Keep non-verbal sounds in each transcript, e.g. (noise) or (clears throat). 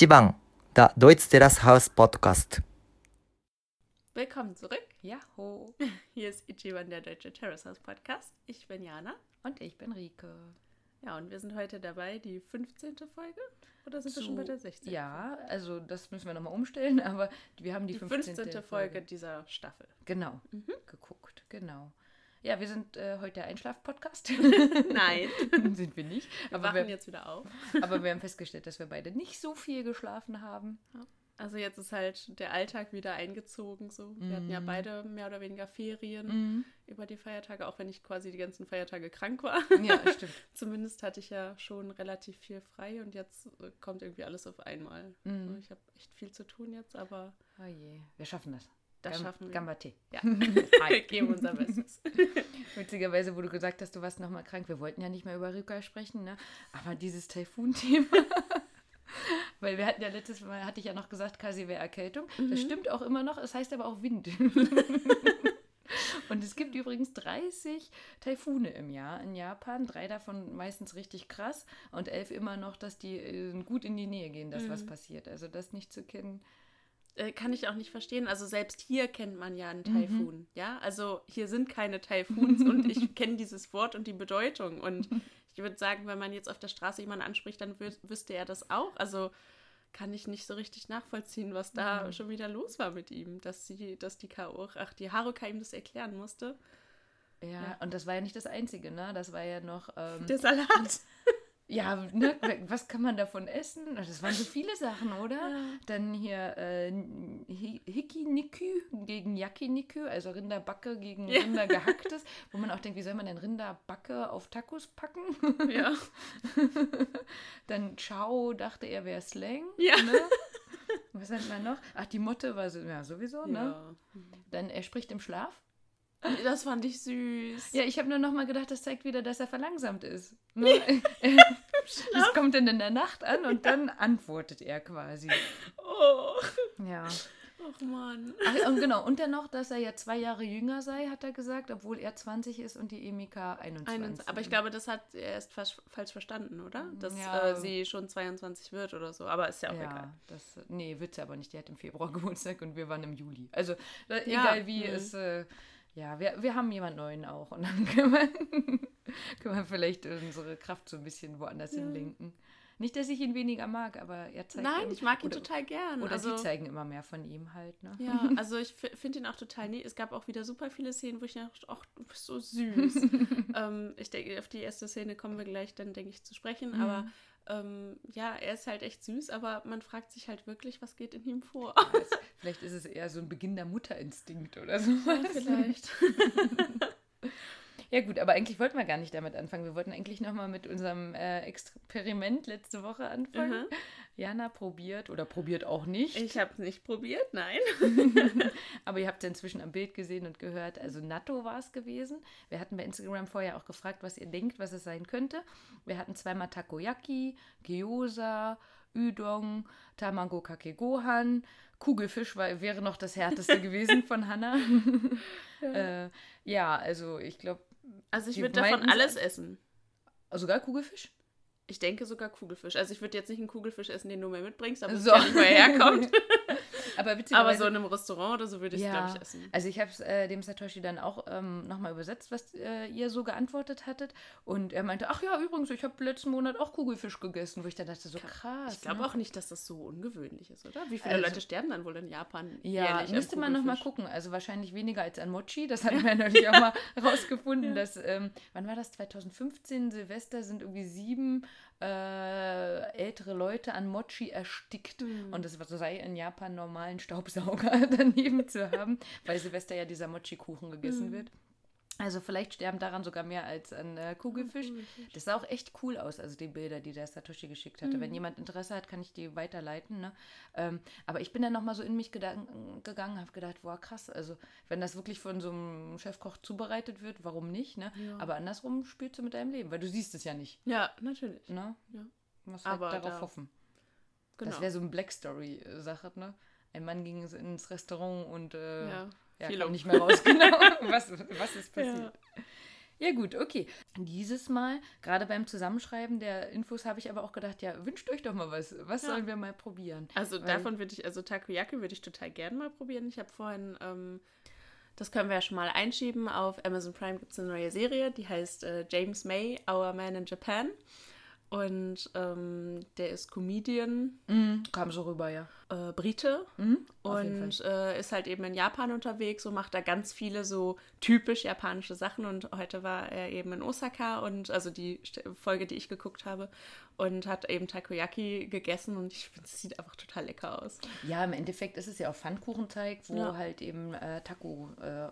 1番 Der Deutsch Terrace House Podcast. Willkommen zurück. Jaho. (laughs) Hier ist Ichiban, der Deutsche Terrace House Podcast. Ich bin Jana. Und ich bin Rike. Ja, und wir sind heute dabei, die 15. Folge? Oder sind wir schon bei der 16.? Ja, also das müssen wir nochmal umstellen, (laughs) aber wir haben die, Die 15. 15. Folge dieser Staffel. Genau, Mhm. geguckt, genau. Ja, wir sind äh, heute der Einschlaf-Podcast. (laughs) Nein. (laughs) sind wir nicht. Wir Aber wachen wir, jetzt wieder auf. (laughs) aber wir haben festgestellt, dass wir beide nicht so viel geschlafen haben. Also jetzt ist halt der Alltag wieder eingezogen. So. Wir hatten ja Mhm. beide mehr oder weniger Ferien Mhm. über die Feiertage, auch wenn ich quasi die ganzen Feiertage krank war. Ja, stimmt. Zumindest hatte ich ja schon relativ viel frei und jetzt äh, kommt irgendwie alles auf einmal. Mhm. Ich habe echt viel zu tun jetzt, aber Oh je, wir schaffen das. Das Gam- schaffen wir. Gambate. Ja. Wir (laughs) (laughs) geben unser Bestes. (laughs) Witzigerweise, wo du gesagt hast, du warst nochmal krank. Wir wollten ja nicht mehr über Rika sprechen, ne? Aber dieses Taifun-Thema. Weil wir hatten ja letztes Mal, hatte ich ja noch gesagt, Kasi wäre Erkältung. Das stimmt auch immer noch, es heißt aber auch Wind. Und es gibt übrigens 30 Taifune im Jahr in Japan. Drei davon meistens richtig krass und elf immer noch, dass die äh, gut in die Nähe gehen, dass was passiert. Also das nicht zu kennen. Äh, kann ich auch nicht verstehen. Also selbst hier kennt man ja einen Mhm. Taifun. Ja, also hier sind keine Taifuns und ich (laughs) kenne dieses Wort und die Bedeutung. Und ich würde sagen, wenn man jetzt auf der Straße jemanden anspricht, dann wü wüsste er das auch. Also kann ich nicht so richtig nachvollziehen, was da Mhm. schon wieder los war mit ihm, dass sie, dass die K.O., ach, die Haruka ihm das erklären musste. Ja, Ja. und das war ja nicht das Einzige, ne? Das war ja noch. Ähm, Der Salat. (laughs) Ja, ne, was kann man davon essen? Das waren so viele Sachen, oder? Ja. Dann hier äh, Hi- Hikiniku gegen Yakiniku, also Rinderbacke gegen Ja. Rindergehacktes, wo man auch denkt, wie soll man denn Rinderbacke auf Tacos packen? (laughs) ja. Dann Chao dachte er wäre Slang. Ja. Ne? Was hat man noch? Ach, die Motte war so, ja sowieso, ne? ja. Dann er spricht im Schlaf. Das fand ich süß. Ja, ich habe nur noch mal gedacht, das zeigt wieder, dass er verlangsamt ist. Ne? (laughs) das kommt dann in der Nacht an und (laughs) dann antwortet er quasi. Oh. Ja. Och Mann. Ach, und genau, und dann noch, dass er ja zwei Jahre jünger sei, hat er gesagt, obwohl er 20 ist und die Emika 21. Einen, aber ich glaube, das hat er erst fas- falsch verstanden, oder? Dass Ja. äh, sie schon 22 wird oder so. Aber ist ja auch ja, egal. das, nee, wird sie aber nicht. Die hat im Februar (laughs) Geburtstag und wir waren im Juli. Also, äh, Ja, egal wie, mhm. es, äh, ja, wir, wir haben jemand Neuen auch und dann können wir, (laughs) können wir vielleicht unsere Kraft so ein bisschen woanders hinlenken. Nicht, dass ich ihn weniger mag, aber er zeigt Nein, ihm- ich mag ihn oder, total gern. Oder also, sie zeigen immer mehr von ihm halt, ne? Ja, (laughs) also ich finde ihn auch total nett. Es gab auch wieder super viele Szenen, wo ich dachte, ach, du bist so süß. (laughs) ähm, ich denke, auf die erste Szene kommen wir gleich dann, denke ich, zu sprechen. Mhm. Aber ähm, ja, er ist halt echt süß, aber man fragt sich halt wirklich, was geht in ihm vor. Vielleicht ist es eher so ein beginnender Mutterinstinkt oder so. Ja, vielleicht. Ja gut, aber eigentlich wollten wir gar nicht damit anfangen. Wir wollten eigentlich nochmal mit unserem äh, Experiment letzte Woche anfangen. Mhm. Jana probiert oder probiert auch nicht. Ich habe es nicht probiert, nein. (laughs) aber ihr habt es inzwischen am Bild gesehen und gehört. Also Natto war es gewesen. Wir hatten bei Instagram vorher auch gefragt, was ihr denkt, was es sein könnte. Wir hatten zweimal Takoyaki, Gyoza, Udon, Tamago Kake Gohan. Kugelfisch war, wäre noch das härteste gewesen von Hannah. (laughs) äh, ja, also ich glaube, Also ich würde davon alles essen. sogar Kugelfisch? Ich denke sogar Kugelfisch. Also ich würde jetzt nicht einen Kugelfisch essen, den du mir mitbringst, aber So. ja nicht, er herkommt. (laughs) (laughs) Aber aber so in einem Restaurant oder so würde ich es, Ja. glaube ich, essen. also ich habe es äh, dem Satoshi dann auch ähm, nochmal übersetzt, was äh, ihr so geantwortet hattet. Und er meinte, ach ja, übrigens, ich habe letzten Monat auch Kugelfisch gegessen, wo ich dann dachte, so krass. Ich glaube ne? auch nicht, dass das so ungewöhnlich ist, oder? Wie viele Also- Leute sterben dann wohl in Japan? Ja, müsste man nochmal gucken. Also wahrscheinlich weniger als an Mochi. Das (laughs) hatten wir natürlich auch mal (laughs) rausgefunden, dass, ähm, wann war das? 2015, Silvester sind irgendwie sieben äh, ältere Leute an Mochi erstickt. Hm. Und es sei in Japan normal, einen Staubsauger (laughs) daneben zu haben, weil Silvester ja dieser Mochi-Kuchen gegessen Hm. wird. Also vielleicht sterben daran sogar mehr als an äh, Kugelfisch. Das sah auch echt cool aus, also die Bilder, die der Satoshi geschickt hatte. Mhm. Wenn jemand Interesse hat, kann ich die weiterleiten. Ne? Ähm, aber ich bin dann nochmal so in mich gegangen, habe gedacht, boah, krass, also wenn das wirklich von so einem Chefkoch zubereitet wird, warum nicht? Ne? Ja. Aber andersrum spielst du mit deinem Leben, weil du siehst es ja nicht. Ja, natürlich. Ne? Ja. Du musst halt Aber darauf da- hoffen. Genau. Das wäre so eine Black Story-Sache, ne? Ein Mann ging ins Restaurant und äh, ja. Ja, um. nicht mehr raus, genau. (laughs) was, was ist passiert? Ja gut, okay. Dieses Mal, gerade beim Zusammenschreiben der Infos, habe ich aber auch gedacht, ja, wünscht euch doch mal was. Was Ja. sollen wir mal probieren? Also Weil- davon würde ich, also Takoyaki würde ich total gerne mal probieren. Ich habe vorhin, ähm, das können wir ja schon mal einschieben, auf Amazon Prime gibt es eine neue Serie, die heißt äh, James May, Our Man in Japan. Und ähm, der ist Comedian, Mhm, kam so rüber, ja. äh, Brite Mhm, und äh, ist halt eben in Japan unterwegs und macht da ganz viele so typisch japanische Sachen. Und heute war er eben in Osaka und also die Folge, die ich geguckt habe, und hat eben Takoyaki gegessen und ich finde, es sieht einfach total lecker aus. Ja, im Endeffekt ist es ja auch Pfannkuchenteig, wo Ja. halt eben äh, Taco, äh, äh,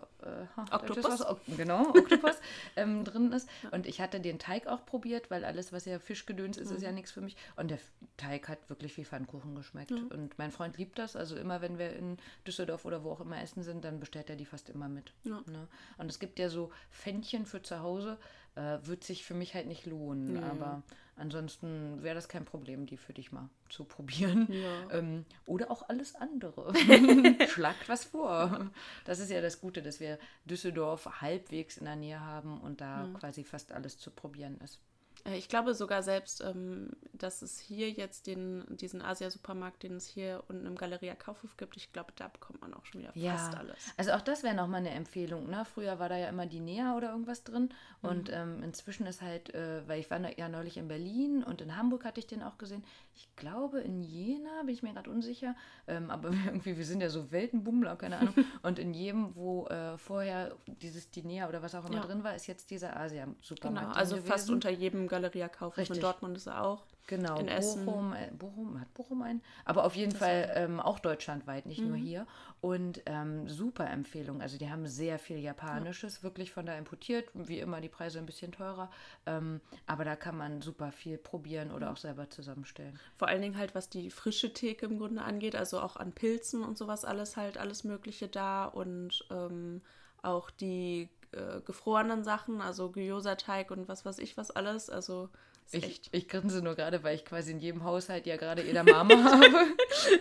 Oktopus? Ok- genau, (laughs) Oktopus ähm, drin ist. Und ich hatte den Teig auch probiert, weil alles, was ja Fischgedöns ist, ist ja nichts für mich. Und der Teig hat wirklich wie Pfannkuchen geschmeckt. Und mein Freund liebt das. Also immer, wenn wir in Düsseldorf oder wo auch immer essen sind, dann bestellt er die fast immer mit. Ja. Ne? Und es gibt ja so Pfännchen für zu Hause, äh, wird sich für mich halt nicht lohnen. Aber ansonsten wäre das kein Problem, die für dich mal zu probieren. Ja. Ähm, oder auch alles andere. (laughs) Schlagt was vor. Das ist ja das Gute, dass wir Düsseldorf halbwegs in der Nähe haben und da quasi fast alles zu probieren ist. Äh, Ich glaube sogar selbst, ähm, dass es hier jetzt den, diesen Asia-Supermarkt, den es hier unten im Galeria Kaufhof gibt, ich glaube, da bekommt man auch schon wieder fast alles. Also auch das wäre nochmal eine Empfehlung. Ne? Früher war da ja immer die Näher oder irgendwas drin. Und ähm, inzwischen ist halt, äh, weil ich war ja neulich in Berlin und in Hamburg hatte ich den auch gesehen. Ich glaube in Jena, bin ich mir gerade unsicher. Ähm, aber (laughs) irgendwie, wir sind ja so Weltenbummler, keine Ahnung. (laughs) und in jedem, wo äh, vorher dieses Dinea oder was auch immer Ja. drin war, ist jetzt dieser Genau, Asia-Supermarkt. drin also fast gewesen. unter jedem Galeria Kaufhof. In Dortmund ist er auch. Genau, in Essen. Bochum, äh, Bochum, hat Bochum einen? Aber auf jeden Fall ähm, auch deutschlandweit, nicht Mhm. nur hier. Und ähm, super Empfehlung. Also die haben sehr viel Japanisches, wirklich von da importiert. Wie immer die Preise ein bisschen teurer. Ähm, aber da kann man super viel probieren oder auch selber zusammenstellen. Vor allen Dingen halt, was die frische Theke im Grunde angeht, also auch an Pilzen und sowas alles halt, alles Mögliche da und ähm, auch die äh, gefrorenen Sachen, also Gyoza-Teig und was weiß ich was alles, also Ich, echt. ich grinse nur gerade, weil ich quasi in jedem Haushalt ja gerade Edamame (laughs) habe.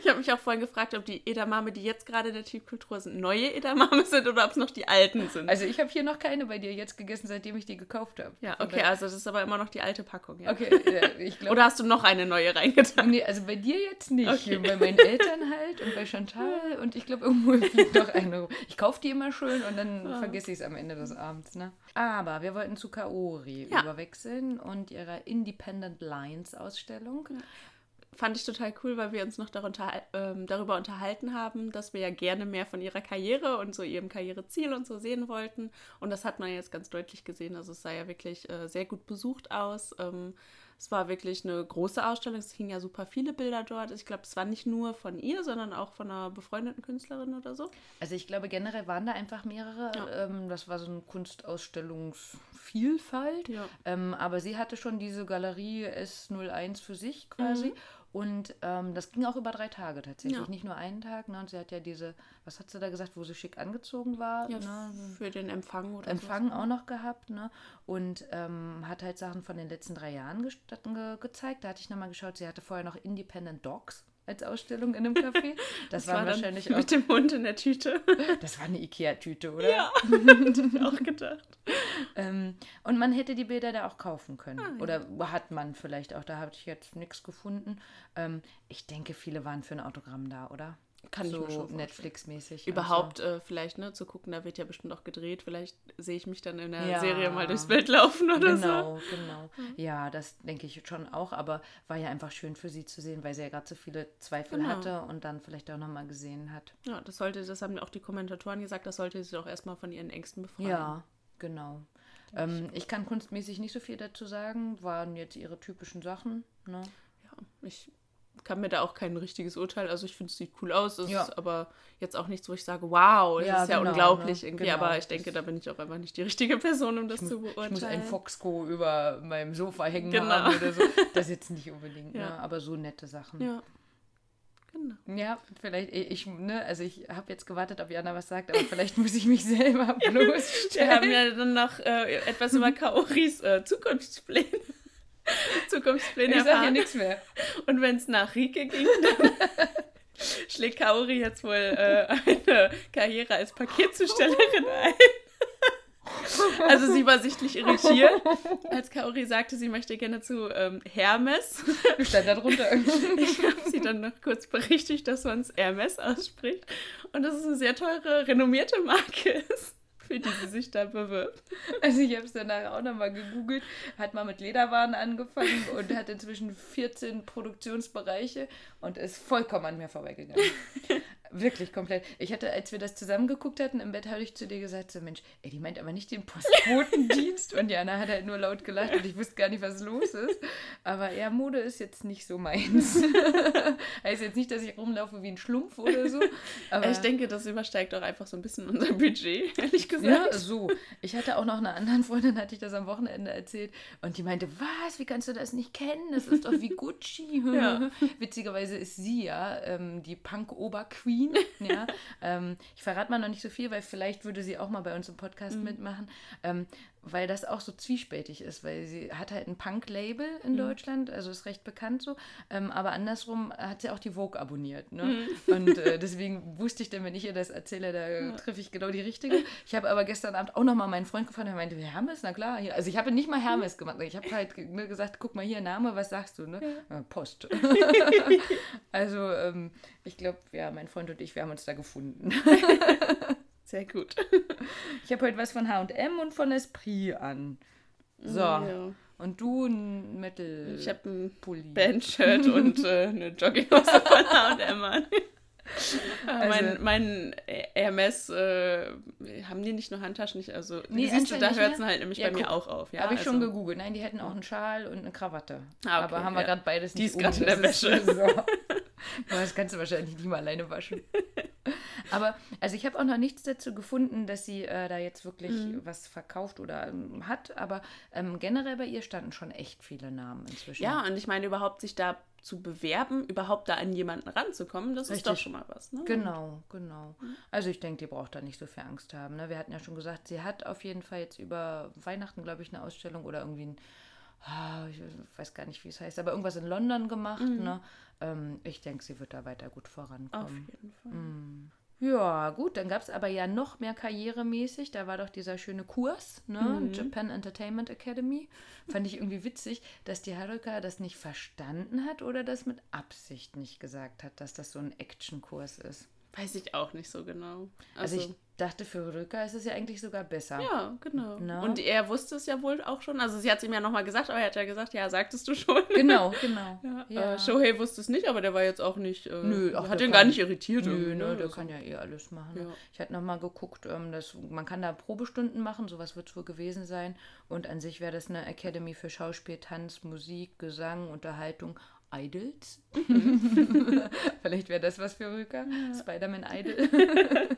Ich habe mich auch vorhin gefragt, ob die Edamame, die jetzt gerade in der Tiefkultur sind, neue Edamame (laughs) sind oder ob es noch die alten sind. Also ich habe hier noch keine bei dir jetzt gegessen, seitdem ich die gekauft habe. ja, okay, also das ist aber immer noch die alte Packung, ja. Okay, ja, ich glaube. Oder hast du noch eine neue reingetan? Nee, also bei dir jetzt nicht. Okay. Bei meinen Eltern halt und bei Chantal (laughs) und ich glaube, irgendwo fliegt noch eine rum. Ich kaufe die immer schön und dann vergesse ich es am Ende des Abends. Ne? Aber wir wollten zu Kaori Ja. überwechseln und ihrer Independent Lines Ausstellung. Fand ich total cool, weil wir uns noch darunter, ähm, darüber unterhalten haben, dass wir ja gerne mehr von ihrer Karriere und so ihrem Karriereziel und so sehen wollten. Und das hat man jetzt ganz deutlich gesehen. Also es sah ja wirklich äh, sehr gut besucht aus. Ähm, es war wirklich eine große Ausstellung. Es hingen ja super viele Bilder dort. Ich glaube, es war nicht nur von ihr, sondern auch von einer befreundeten Künstlerin oder so. Also ich glaube, generell waren da einfach mehrere. Ja. Ähm, das war so eine Kunstausstellungsvielfalt. Ja. Ähm, aber sie hatte schon diese Galerie S01 für sich quasi. Und ähm, das ging auch über drei Tage tatsächlich, Ja. nicht nur einen Tag. Ne? Und sie hat ja diese, was hat sie da gesagt, wo sie schick angezogen war? Ja, ne? für den Empfang oder Empfang auch noch gehabt, ne? Und ähm, hat halt Sachen von den letzten drei Jahren ge ge gezeigt. Da hatte ich nochmal geschaut, sie hatte vorher noch Independent Dogs als Ausstellung in einem (laughs) Café. Das, Das war dann wahrscheinlich auch, mit dem Hund in der Tüte. (laughs) das war eine Ikea-Tüte, oder? ja, (laughs) hab ich auch gedacht. Ähm, und man hätte die Bilder da auch kaufen können. Ah, ja. Oder hat man vielleicht auch, da habe ich jetzt nichts gefunden. Ähm, ich denke, viele waren für ein Autogramm da, oder? Kann ich so mir schon vorstellen. Netflix-mäßig. und Überhaupt äh, vielleicht, ne, zu gucken, da wird ja bestimmt auch gedreht. Vielleicht sehe ich mich dann in der Ja. Serie mal durchs Bild laufen oder so. Genau, genau. Ja, das denke ich schon auch, aber war ja einfach schön für sie zu sehen, weil sie ja gerade so viele Zweifel Genau. hatte und dann vielleicht auch nochmal gesehen hat. Ja, das sollte, das haben auch die Kommentatoren gesagt, das sollte sie doch erstmal von ihren Ängsten befreien. Ja, genau. Ähm, ich kann kunstmäßig nicht so viel dazu sagen, waren jetzt ihre typischen Sachen. Ne? Ja, ich kann mir da auch kein richtiges Urteil, also ich finde es sieht cool aus, es Ja. ist aber jetzt auch nichts, wo ich sage, wow, das Ja, ist ja genau, unglaublich ne? irgendwie, Genau, aber ich denke, da bin ich auch einfach nicht die richtige Person, um das zu Ich beurteilen. muss ein Foxco über meinem Sofa hängen Genau. haben oder so. (laughs) Das jetzt nicht unbedingt, Ja. ne? aber so nette Sachen. Ja. Genau. Ja, vielleicht, ich, ne, also ich habe jetzt gewartet, ob Jana was sagt, aber vielleicht muss ich mich (laughs) selber bloßstellen. Wir haben ja dann noch äh, etwas über (laughs) Kaoris äh, Zukunftspläne. (laughs) Zukunftspläne ich sage ja erfahren. nichts mehr. Und wenn es nach Rike ging, dann (laughs) schlägt Kaori jetzt wohl äh, eine Karriere als Paketzustellerin ein. Also sie war sichtlich irritiert, als Kaori sagte, sie möchte gerne zu ähm, Hermes. Stand da drunter irgendwie. (laughs) Ich habe sie dann noch kurz berichtigt, dass man es Hermes ausspricht und dass es eine sehr teure, renommierte Marke ist, für die sie sich da bewirbt. (laughs) Also ich habe es danach auch nochmal gegoogelt, hat mal mit Lederwaren angefangen und hat inzwischen 14 Produktionsbereiche und ist vollkommen an mir vorbeigegangen. (laughs) Wirklich komplett. Ich hatte, als wir das zusammen geguckt hatten im Bett, habe ich zu dir gesagt, so Mensch, ey, die meint aber nicht den Postbotendienst. und Jana hat halt nur laut gelacht und ich wusste gar nicht, was los ist. Aber ja, Mode ist jetzt nicht so meins. (laughs) heißt jetzt nicht, dass ich rumlaufe wie ein Schlumpf oder so. Aber ich denke, das übersteigt auch einfach so ein bisschen unser Budget, ehrlich gesagt. ja, so. Ich hatte auch noch einer anderen Freundin, hatte ich das am Wochenende erzählt. Und die meinte, was, wie kannst du das nicht kennen? Das ist doch wie Gucci. Ja. Witzigerweise ist sie ja ähm, die Punk-Ober-Queen. (laughs) Ja. ähm, ich verrate mal noch nicht so viel, weil vielleicht würde sie auch mal bei uns im Podcast mitmachen. Ähm, weil das auch so zwiespältig ist, weil sie hat halt ein Punk-Label in Deutschland, also ist recht bekannt so, ähm, aber andersrum hat sie auch die Vogue abonniert. Ne? Und äh, deswegen wusste ich dann, wenn ich ihr das erzähle, da treffe ich genau die richtige. Ich habe aber gestern Abend auch nochmal meinen Freund gefragt, der meinte, Hermes, na klar. Hier. Also ich habe nicht mal Hermes gemacht, ich habe halt ne, gesagt, guck mal hier, Name, was sagst du? Ne? Ja, Post. (laughs) also ähm, ich glaube, ja, mein Freund und ich, wir haben uns da gefunden. (laughs) Sehr gut. (laughs) Ich habe heute was von H&M und von Esprit an. So. Ja. Und du ein Metal. Ich habe ein Pulli. Bandshirt (laughs) und äh, eine Jogginghose von H&M an. (laughs) Also- mein, mein Hermes, äh, haben die nicht nur Handtaschen? Nicht, also, Nee, siehst du, da hört es halt nämlich Ja, bei mir guck, auch auf. Ja, habe ich schon also- gegoogelt. Nein, die hätten auch einen Schal und eine Krawatte. Ah, okay, Aber haben wir ja. gerade beides Die nicht ist gerade in der Wäsche. So. (laughs) Aber das kannst du wahrscheinlich nicht mal alleine waschen. Aber, also ich habe auch noch nichts dazu gefunden, dass sie äh, da jetzt wirklich Mhm. was verkauft oder ähm, hat. Aber ähm, generell bei ihr standen schon echt viele Namen inzwischen. Ja, und ich meine, überhaupt sich da zu bewerben, überhaupt da an jemanden ranzukommen, das ist Richtig. doch schon mal was. Ne? Genau, genau. Also ich denke, die braucht da nicht so viel Angst haben. Ne? Wir hatten ja schon gesagt, sie hat auf jeden Fall jetzt über Weihnachten, glaube ich, eine Ausstellung oder irgendwie ein, ich weiß gar nicht, wie es heißt, aber irgendwas in London gemacht. Ne? Ähm, ich denke, sie wird da weiter gut Auf vorankommen. jeden Fall. Ja, gut, dann gab es aber ja noch mehr karrieremäßig. Da war doch dieser schöne Kurs, ne? Japan Entertainment Academy. Fand ich irgendwie witzig, dass die Haruka das nicht verstanden hat oder das mit Absicht nicht gesagt hat, dass das so ein Actionkurs ist. Weiß ich auch nicht so genau. Also, Also, ich dachte, für Röka ist es ja eigentlich sogar besser. ja, genau. Na? Und er wusste es ja wohl auch schon. Also sie hat es ihm ja nochmal gesagt, aber er hat ja gesagt, ja, sagtest du schon. (laughs) Genau, genau. (laughs) Ja, Äh, Shohei wusste es nicht, aber der war jetzt auch nicht. Äh, Nö, ach, hat ihn gar nicht irritiert. Nö, irgendwie, ne, der Also, kann ja eh alles machen. Ne? Ja. Ich hatte nochmal geguckt, ähm, dass, man kann da Probestunden machen, sowas wird es wohl gewesen sein. Und an sich wäre das eine Academy für Schauspiel, Tanz, Musik, Gesang, Unterhaltung, Idols. (laughs) Vielleicht wäre das was für Rüker. Spider-Man Idol. (laughs)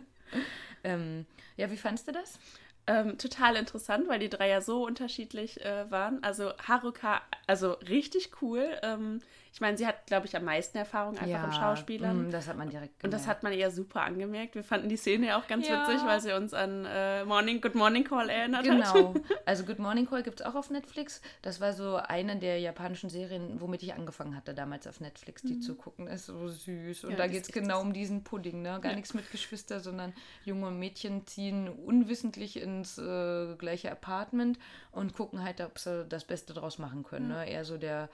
ähm, ja, wie fandst du das? Ähm, total interessant, weil die drei ja so unterschiedlich äh, waren. Also Haruka, also richtig cool. Ähm, ich meine, sie hat, glaube ich, am meisten Erfahrung einfach im Schauspielern. mm, das hat man direkt Und das gemerkt. hat man ihr super angemerkt. Wir fanden die Szene ja auch ganz Ja. witzig, weil sie uns an äh, Morning, Good Morning Call erinnert hat. Genau. (laughs) Also Good Morning Call gibt es auch auf Netflix. Das war so eine der japanischen Serien, womit ich angefangen hatte, damals auf Netflix, die zu gucken. Ist so süß. Und Mhm. Ja, da geht es genau um diesen Pudding. Ne? Gar nichts mit Geschwister, sondern junge Mädchen ziehen unwissentlich ins äh, gleiche Apartment und gucken halt, ob sie das Beste draus machen können. Ne? Eher so der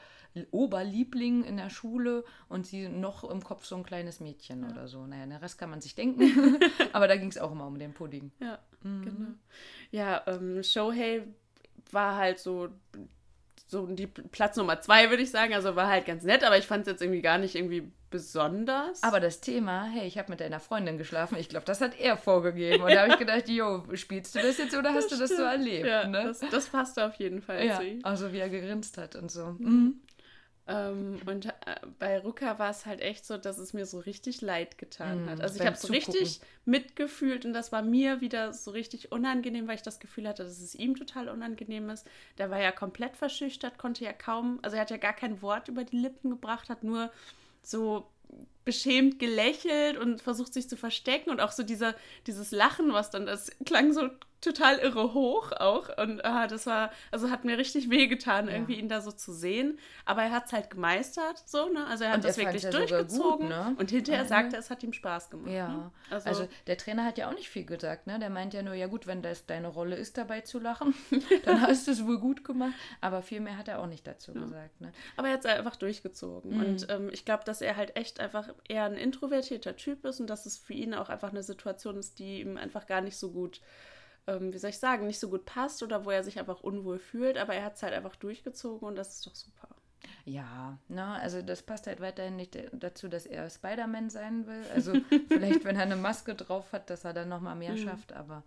Oberliebling in der Schule und sie noch im Kopf so ein kleines Mädchen oder so. Naja, den Rest kann man sich denken. (laughs) Aber da ging es auch immer um den Pudding. Ja, Mhm. genau. Ja, ähm, Shohei war halt so, so die Platz Nummer zwei, würde ich sagen. Also war halt ganz nett, aber ich fand es jetzt irgendwie gar nicht irgendwie besonders. Aber das Thema, hey, ich habe mit deiner Freundin geschlafen, ich glaube, das hat er vorgegeben. Und da habe ich gedacht, jo, spielst du das jetzt oder hast du das so erlebt? ja, ne? das, das passte auf jeden Fall ja, also wie er gegrinst hat und so. Mhm. Ähm, und äh, bei Ruka war es halt echt so, dass es mir so richtig leid getan Mm, hat. Also ich habe so richtig mitgefühlt und das war mir wieder so richtig unangenehm, weil ich das Gefühl hatte, dass es ihm total unangenehm ist. Der war ja komplett verschüchtert, konnte ja kaum, also er hat ja gar kein Wort über die Lippen gebracht, hat nur so beschämt gelächelt und versucht sich zu verstecken und auch so dieser, dieses Lachen, was dann, das klang so total irre hoch auch. Und ah, das war, also hat mir richtig wehgetan, Ja. irgendwie ihn da so zu sehen. Aber er hat es halt gemeistert, so, ne? Also er hat Und das wirklich ja sogar gut, durchgezogen. ne? Und hinterher Ja. sagte er, es hat ihm Spaß gemacht. Ja, Ne? also, Also, der Trainer hat ja auch nicht viel gesagt, ne? Der meint ja nur, ja gut, wenn das deine Rolle ist, dabei zu lachen, (laughs) dann (laughs) hast du es wohl gut gemacht. Aber viel mehr hat er auch nicht dazu gesagt, ne? aber er hat es einfach durchgezogen. Mhm. Und ähm, ich glaube, dass er halt echt einfach eher ein introvertierter Typ ist und dass es für ihn auch einfach eine Situation ist, die ihm einfach gar nicht so gut, ähm, wie soll ich sagen, nicht so gut passt oder wo er sich einfach unwohl fühlt. Aber er hat es halt einfach durchgezogen und das ist doch super. Ja, ne, also das passt halt weiterhin nicht dazu, dass er Spider-Man sein will. Also (laughs) vielleicht, wenn er eine Maske drauf hat, dass er dann nochmal mehr schafft, aber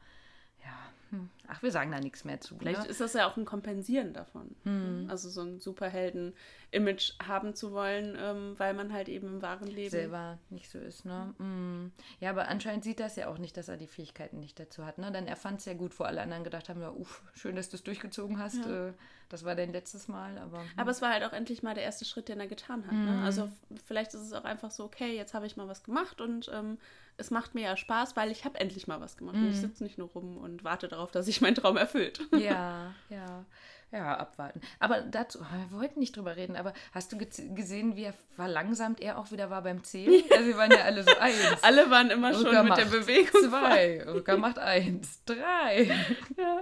ja, hm. ach, wir sagen da nichts mehr zu. Vielleicht ne? ist das ja auch ein Kompensieren davon. Mhm. Also so ein Superhelden-Image haben zu wollen, ähm, weil man halt eben im wahren Leben. selber nicht so ist, ne? Mm. Ja, aber anscheinend sieht das ja auch nicht, dass er die Fähigkeiten nicht dazu hat, ne? Denn er fand es ja gut, wo alle anderen gedacht haben, ja, uff, schön, dass du es durchgezogen hast. Ja. Äh, das war dein letztes Mal, aber. hm. Aber es war halt auch endlich mal der erste Schritt, den er getan hat. Ne? Also f- vielleicht ist es auch einfach so, okay, jetzt habe ich mal was gemacht und ähm, es macht mir ja Spaß, weil ich habe endlich mal was gemacht. Und ich sitze nicht nur rum und warte darauf, dass sich mein Traum erfüllt. Ja, (laughs) ja. Ja, abwarten. Aber dazu, wir wollten nicht drüber reden, aber hast du gesehen, wie er verlangsamt er auch wieder war beim Zählen? (laughs) Also wir waren ja alle so eins. Alle waren immer schon Rücker mit der Bewegung. Zwei, Rücker macht eins, drei. (laughs) Ja.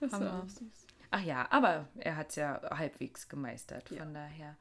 Das Hammer. war auch süß. Ach ja, aber er hat es ja halbwegs gemeistert, von Ja. daher.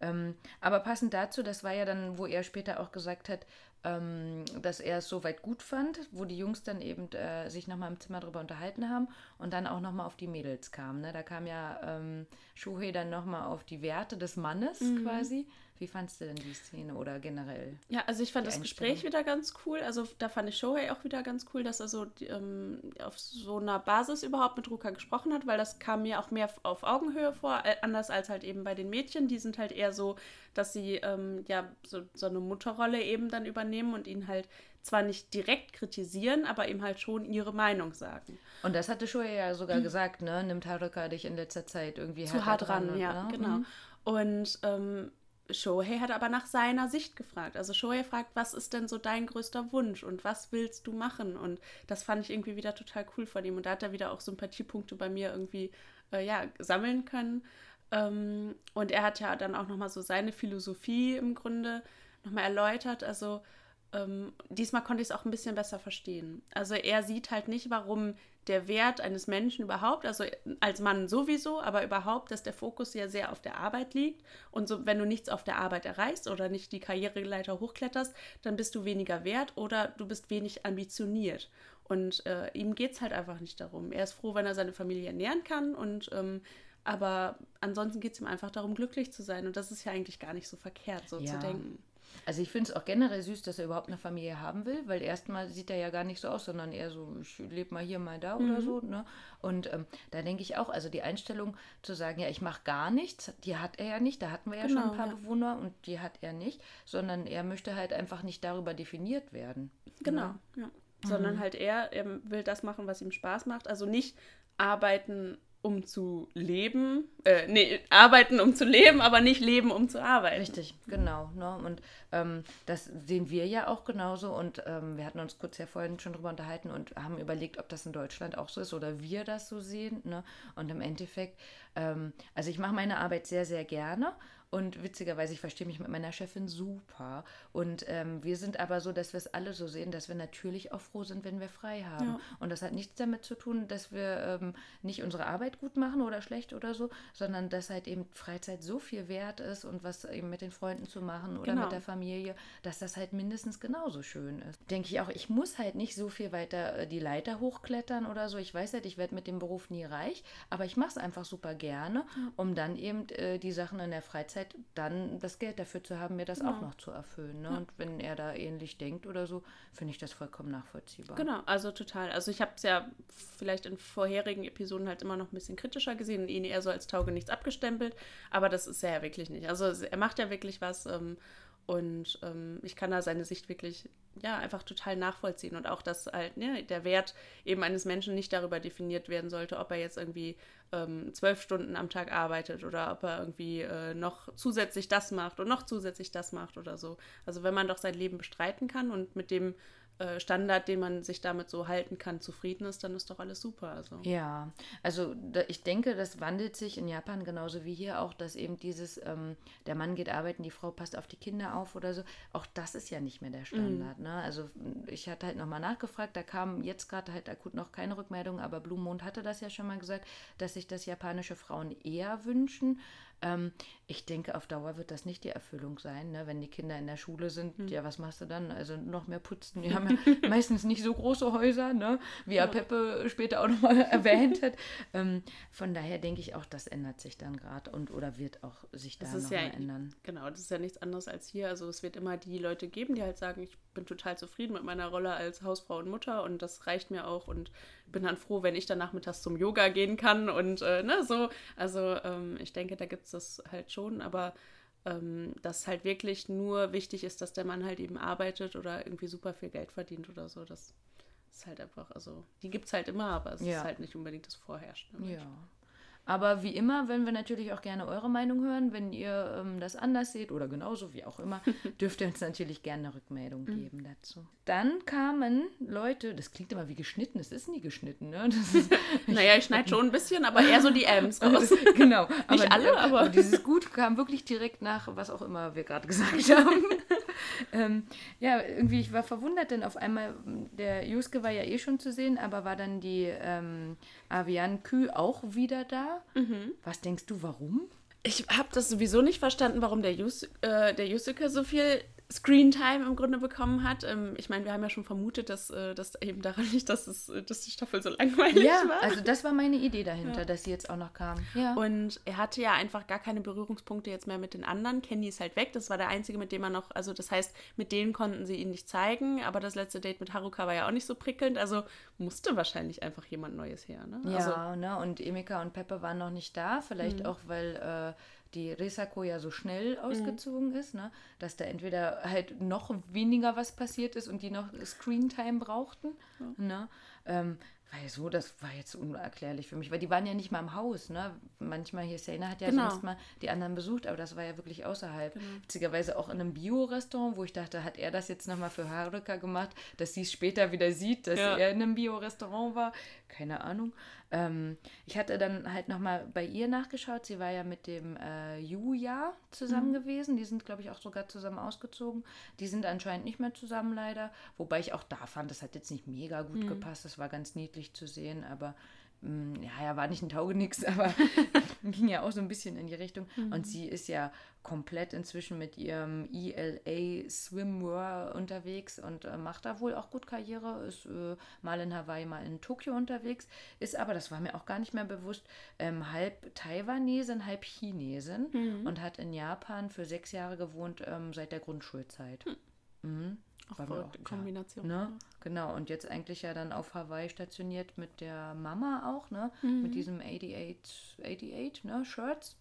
Ähm, aber passend dazu, das war ja dann, wo er später auch gesagt hat, ähm, dass er es soweit gut fand, wo die Jungs dann eben äh, sich nochmal im Zimmer drüber unterhalten haben und dann auch nochmal auf die Mädels kamen. Ne? Da kam ja ähm, Shohei dann nochmal auf die Werte des Mannes Mhm. quasi. Wie fandst du denn die Szene oder generell? Ja, also ich fand das Gespräch wieder ganz cool. Also da fand ich Shohei auch wieder ganz cool, dass er so ähm, auf so einer Basis überhaupt mit Ruka gesprochen hat, weil das kam mir auch mehr auf Augenhöhe vor, äh, anders als halt eben bei den Mädchen. Die sind halt eher so, dass sie ähm, ja so, so eine Mutterrolle eben dann übernehmen und ihn halt zwar nicht direkt kritisieren, aber ihm halt schon ihre Meinung sagen. Und das hatte Shohei ja sogar gesagt, ne? Nimmt Haruka dich in letzter Zeit irgendwie Mhm. Zu härter hart ran, und, ja, ne? genau. Mhm. Und ähm, Shohei hat aber nach seiner Sicht gefragt. Also Shohei fragt, was ist denn so dein größter Wunsch und was willst du machen? Und das fand ich irgendwie wieder total cool von ihm. Und da hat er wieder auch Sympathiepunkte bei mir irgendwie äh, ja, sammeln können. Ähm, und er hat ja dann auch nochmal so seine Philosophie im Grunde nochmal erläutert. Also ähm, diesmal konnte ich es auch ein bisschen besser verstehen. Also er sieht halt nicht, warum der Wert eines Menschen überhaupt, also als Mann sowieso, aber überhaupt, dass der Fokus ja sehr auf der Arbeit liegt. Und so, wenn du nichts auf der Arbeit erreichst oder nicht die Karriereleiter hochkletterst, dann bist du weniger wert oder du bist wenig ambitioniert. Und äh, ihm geht es halt einfach nicht darum. Er ist froh, wenn er seine Familie ernähren kann und ähm, aber ansonsten geht es ihm einfach darum, glücklich zu sein. Und das ist ja eigentlich gar nicht so verkehrt, so Ja. zu denken. Also ich finde es auch generell süß, dass er überhaupt eine Familie haben will, weil erstmal sieht er ja gar nicht so aus, sondern eher so, ich lebe mal hier, mal da oder so. Ne? Und ähm, da denke ich auch, also die Einstellung zu sagen, ja, ich mache gar nichts, die hat er ja nicht. Da hatten wir ja schon Genau, ein paar ja. Bewohner und die hat er nicht, sondern er möchte halt einfach nicht darüber definiert werden. Genau, ja. Sondern halt er, er will das machen, was ihm Spaß macht. Also nicht arbeiten, um zu leben. Äh, nee, arbeiten, um zu leben, aber nicht leben, um zu arbeiten. Richtig, genau. Ne? Und ähm, das sehen wir ja auch genauso. Und ähm, wir hatten uns kurz ja vorhin schon drüber unterhalten und haben überlegt, ob das in Deutschland auch so ist oder wir das so sehen. Ne? Und im Endeffekt, ähm, also ich mache meine Arbeit sehr, sehr gerne. Und witzigerweise, ich verstehe mich mit meiner Chefin super. Und ähm, wir sind aber so, dass wir es alle so sehen, dass wir natürlich auch froh sind, wenn wir frei haben. Ja. Und das hat nichts damit zu tun, dass wir ähm, nicht unsere Arbeit gut machen oder schlecht oder so, sondern dass halt eben Freizeit so viel wert ist und was eben mit den Freunden zu machen oder Genau. mit der Familie, dass das halt mindestens genauso schön ist. Denke ich auch, ich muss halt nicht so viel weiter äh, die Leiter hochklettern oder so. Ich weiß halt, ich werde mit dem Beruf nie reich, aber ich mache es einfach super gerne, um dann eben äh, die Sachen in der Freizeit dann das Geld dafür zu haben, mir das auch noch zu erfüllen. Ne? Und wenn er da ähnlich denkt oder so, finde ich das vollkommen nachvollziehbar. Genau, also total. Also ich habe es ja vielleicht in vorherigen Episoden halt immer noch ein bisschen kritischer gesehen und ihn eher so als Tauge nichts abgestempelt, aber das ist er ja wirklich nicht. Also er macht ja wirklich was ähm, Und ähm, ich kann da seine Sicht wirklich, ja, einfach total nachvollziehen. Und auch, dass halt ne, der Wert eben eines Menschen nicht darüber definiert werden sollte, ob er jetzt irgendwie ähm, zwölf Stunden am Tag arbeitet oder ob er irgendwie äh, noch zusätzlich das macht und noch zusätzlich das macht oder so. Also wenn man doch sein Leben bestreiten kann und mit dem äh, Standard, den man sich damit so halten kann, zufrieden ist, dann ist doch alles super. Also. Ja, also da, ich denke, das wandelt sich in Japan genauso wie hier auch, dass eben dieses, ähm, der Mann geht arbeiten, die Frau passt auf die Kinder auf oder so, auch das ist ja nicht mehr der Standard. Mhm. Ne? Also ich hatte halt nochmal nachgefragt, da kam jetzt gerade halt akut noch keine Rückmeldung, aber Blue Mond hatte das ja schon mal gesagt, dass sich das japanische Frauen eher wünschen. Ähm, ich denke, auf Dauer wird das nicht die Erfüllung sein, ne? wenn die Kinder in der Schule sind. Hm. Ja, was machst du dann? Also noch mehr putzen. Die haben ja (laughs) meistens nicht so große Häuser, ne? wie ja. Peppe später auch nochmal (laughs) erwähnt hat. Ähm, von daher denke ich auch, das ändert sich dann gerade und oder wird auch sich da nochmal ja, ändern. Genau, das ist ja nichts anderes als hier. Also es wird immer die Leute geben, die halt sagen, ich bin total zufrieden mit meiner Rolle als Hausfrau und Mutter und das reicht mir auch und bin dann froh, wenn ich dann nachmittags zum Yoga gehen kann und äh, ne, so. Also ähm, ich denke, da gibt es das halt schon, aber ähm, dass halt wirklich nur wichtig ist, dass der Mann halt eben arbeitet oder irgendwie super viel Geld verdient oder so. Das ist halt einfach, also die gibt es halt immer, aber es ja. ist halt nicht unbedingt das Vorherrschende. Ja. Aber wie immer, wenn wir natürlich auch gerne eure Meinung hören, wenn ihr ähm, das anders seht oder genauso, wie auch immer, (laughs) dürft ihr uns natürlich gerne eine Rückmeldung mhm. geben dazu. Dann kamen Leute, das klingt immer wie geschnitten, es ist nie geschnitten, ne? Ist, (laughs) naja, ich schneide schon ein bisschen, aber eher so die M's (laughs) raus. genau. Nicht alle, aber. aber dieses Gut kam wirklich direkt nach, was auch immer wir gerade gesagt haben. Ähm, ja, irgendwie, ich war verwundert, denn auf einmal, der Juske war ja eh schon zu sehen, aber war dann die ähm, Avian Kü auch wieder da. Mhm. Was denkst du, warum? Ich habe das sowieso nicht verstanden, warum der, Jus äh, der Yusuke so viel Screentime im Grunde bekommen hat. Ähm, ich meine, wir haben ja schon vermutet, dass äh, das eben daran liegt, dass, es, äh, dass die Staffel so langweilig ja, war. Also das war meine Idee dahinter, ja. dass sie jetzt auch noch kam. Ja. Und er hatte ja einfach gar keine Berührungspunkte jetzt mehr mit den anderen. Kenny ist halt weg. Das war der einzige, mit dem er noch, also das heißt, mit denen konnten sie ihn nicht zeigen, aber das letzte Date mit Haruka war ja auch nicht so prickelnd. Also musste wahrscheinlich einfach jemand Neues her. Ne? Ja, also, ne? und Emika und Peppe waren noch nicht da. Vielleicht mhm. auch, weil äh, die Risako ja so schnell mhm. ausgezogen mhm. ist, ne? dass da entweder halt noch weniger was passiert ist und die noch Screentime brauchten. Ja. Ne? Ähm, weil so, das war jetzt unerklärlich für mich, weil die waren ja nicht mal im Haus, ne? Manchmal hier, Sena hat ja genau. sonst mal die anderen besucht, aber das war ja wirklich außerhalb. Genau. Witzigerweise auch in einem Bio-Restaurant, wo ich dachte, hat er das jetzt nochmal für Haruka gemacht, dass sie es später wieder sieht, dass ja. er in einem Bio-Restaurant war. Keine Ahnung. Ähm, ich hatte dann halt nochmal bei ihr nachgeschaut. Sie war ja mit dem äh, Juja zusammen mhm. gewesen. Die sind, glaube ich, auch sogar zusammen ausgezogen. Die sind anscheinend nicht mehr zusammen leider. Wobei ich auch da fand, das hat jetzt nicht mega gut mhm. gepasst. Das war ganz niedlich zu sehen, aber ja, er war nicht ein Taugenix, (laughs) aber ging ja auch so ein bisschen in die Richtung. Mhm. Und sie ist ja komplett inzwischen mit ihrem ELA Swimwear unterwegs und äh, macht da wohl auch gut Karriere. Ist äh, mal in Hawaii, mal in Tokio unterwegs. Ist aber, das war mir auch gar nicht mehr bewusst, ähm, halb Taiwanesin, halb Chinesin mhm. und hat in Japan für sechs Jahre gewohnt ähm, seit der Grundschulzeit. Mhm. Auch verrückte Kombination. Ne? Genau, und jetzt eigentlich ja dann auf Hawaii stationiert mit der Mama auch, ne? Mhm. Mit diesem 88, 88, ne? Shirts.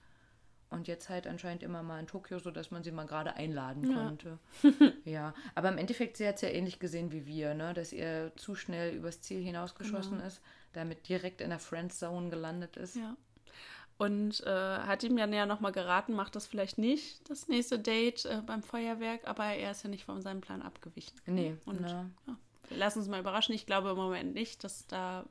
Und jetzt halt anscheinend immer mal in Tokio, sodass man sie mal gerade einladen ja. konnte. (laughs) ja, aber im Endeffekt, sie hat es ja ähnlich gesehen wie wir, ne? dass ihr zu schnell übers Ziel hinausgeschossen genau. ist, damit direkt in der Friendzone gelandet ist. Ja. Und äh, hat ihm ja näher nochmal geraten, macht das vielleicht nicht, das nächste Date äh, beim Feuerwerk, aber er ist ja nicht von seinem Plan abgewichen. Nee. Und ne. ja, lass uns mal überraschen. Ich glaube im Moment nicht, dass da,